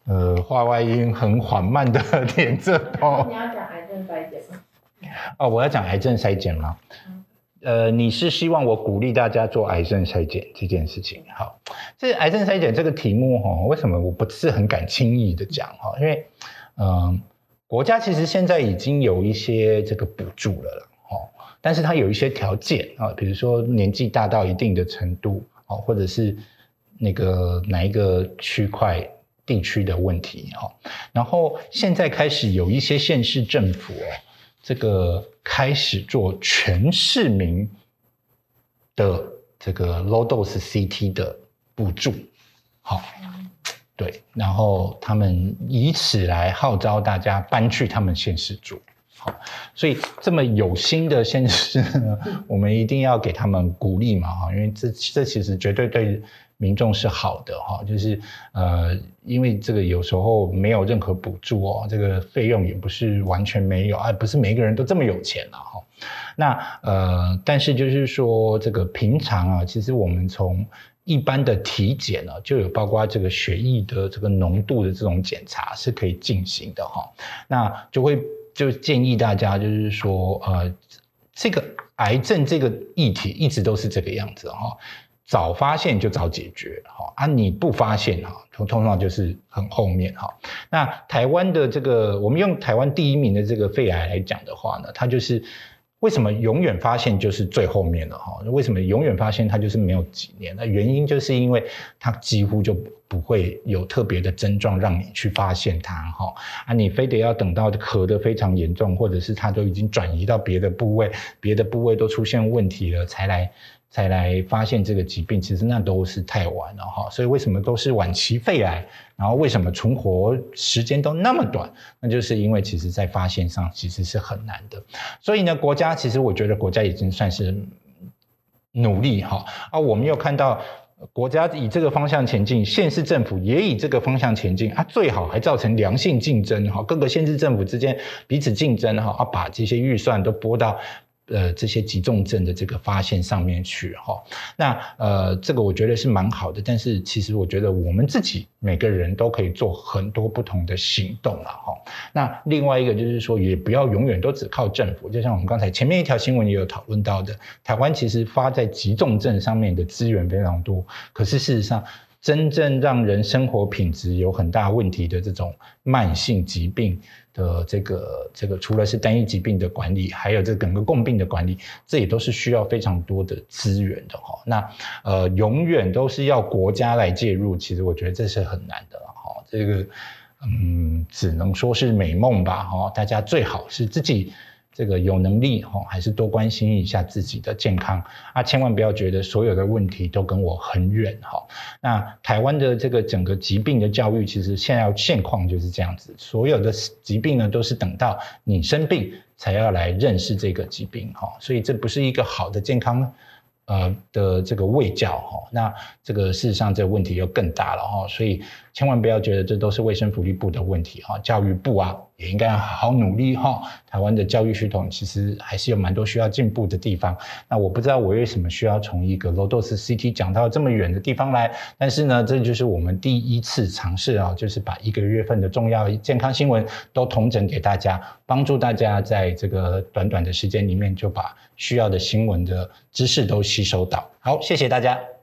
呃，话外音很缓慢的点着头。你要讲癌症筛检吗？哦，我要讲癌症筛检吗？呃，你是希望我鼓励大家做癌症筛检这件事情？好，这癌症筛检这个题目哈，为什么我不是很敢轻易的讲哈？因为，嗯，国家其实现在已经有一些这个补助了了，哦，但是它有一些条件啊，比如说年纪大到一定的程度，哦，或者是那个哪一个区块。地区的问题哈，然后现在开始有一些县市政府哦，这个开始做全市民的这个 low dose CT 的补助，好，对，然后他们以此来号召大家搬去他们县市住，好，所以这么有心的县市呢，我们一定要给他们鼓励嘛哈，因为这这其实绝对对。民众是好的哈，就是呃，因为这个有时候没有任何补助哦，这个费用也不是完全没有啊，不是每个人都这么有钱了哈。那呃，但是就是说这个平常啊，其实我们从一般的体检呢，就有包括这个血液的这个浓度的这种检查是可以进行的哈。那就会就建议大家就是说呃，这个癌症这个议题一直都是这个样子哈。早发现就早解决，哈啊！你不发现哈，通通常就是很后面哈。那台湾的这个，我们用台湾第一名的这个肺癌来讲的话呢，它就是为什么永远发现就是最后面了哈？为什么永远发现它就是没有几年？那原因就是因为它几乎就不会有特别的症状让你去发现它哈啊，你非得要等到咳得非常严重，或者是它都已经转移到别的部位，别的部位都出现问题了才来才来发现这个疾病，其实那都是太晚了哈。所以为什么都是晚期肺癌？然后为什么存活时间都那么短？那就是因为其实在发现上其实是很难的。所以呢，国家其实我觉得国家已经算是努力哈啊，我们又看到。国家以这个方向前进，县市政府也以这个方向前进，啊，最好还造成良性竞争哈，各个县市政府之间彼此竞争哈，把这些预算都拨到。呃，这些急重症的这个发现上面去哈，那呃，这个我觉得是蛮好的，但是其实我觉得我们自己每个人都可以做很多不同的行动了哈。那另外一个就是说，也不要永远都只靠政府，就像我们刚才前面一条新闻也有讨论到的，台湾其实发在急重症上面的资源非常多，可是事实上。真正让人生活品质有很大问题的这种慢性疾病的这个这个，除了是单一疾病的管理，还有这整个共病的管理，这也都是需要非常多的资源的哈。那呃，永远都是要国家来介入，其实我觉得这是很难的哈。这个嗯，只能说是美梦吧哈。大家最好是自己。这个有能力哈，还是多关心一下自己的健康啊！千万不要觉得所有的问题都跟我很远哈。那台湾的这个整个疾病的教育，其实现在现况就是这样子，所有的疾病呢，都是等到你生病才要来认识这个疾病哈，所以这不是一个好的健康。呃的这个卫教哈，那这个事实上这个问题又更大了哈，所以千万不要觉得这都是卫生福利部的问题哈，教育部啊也应该好好努力哈。台湾的教育系统其实还是有蛮多需要进步的地方。那我不知道我为什么需要从一个 Los C T 讲到这么远的地方来，但是呢，这就是我们第一次尝试啊，就是把一个月份的重要健康新闻都统整给大家，帮助大家在这个短短的时间里面就把需要的新闻的知识都。吸收到，好，谢谢大家。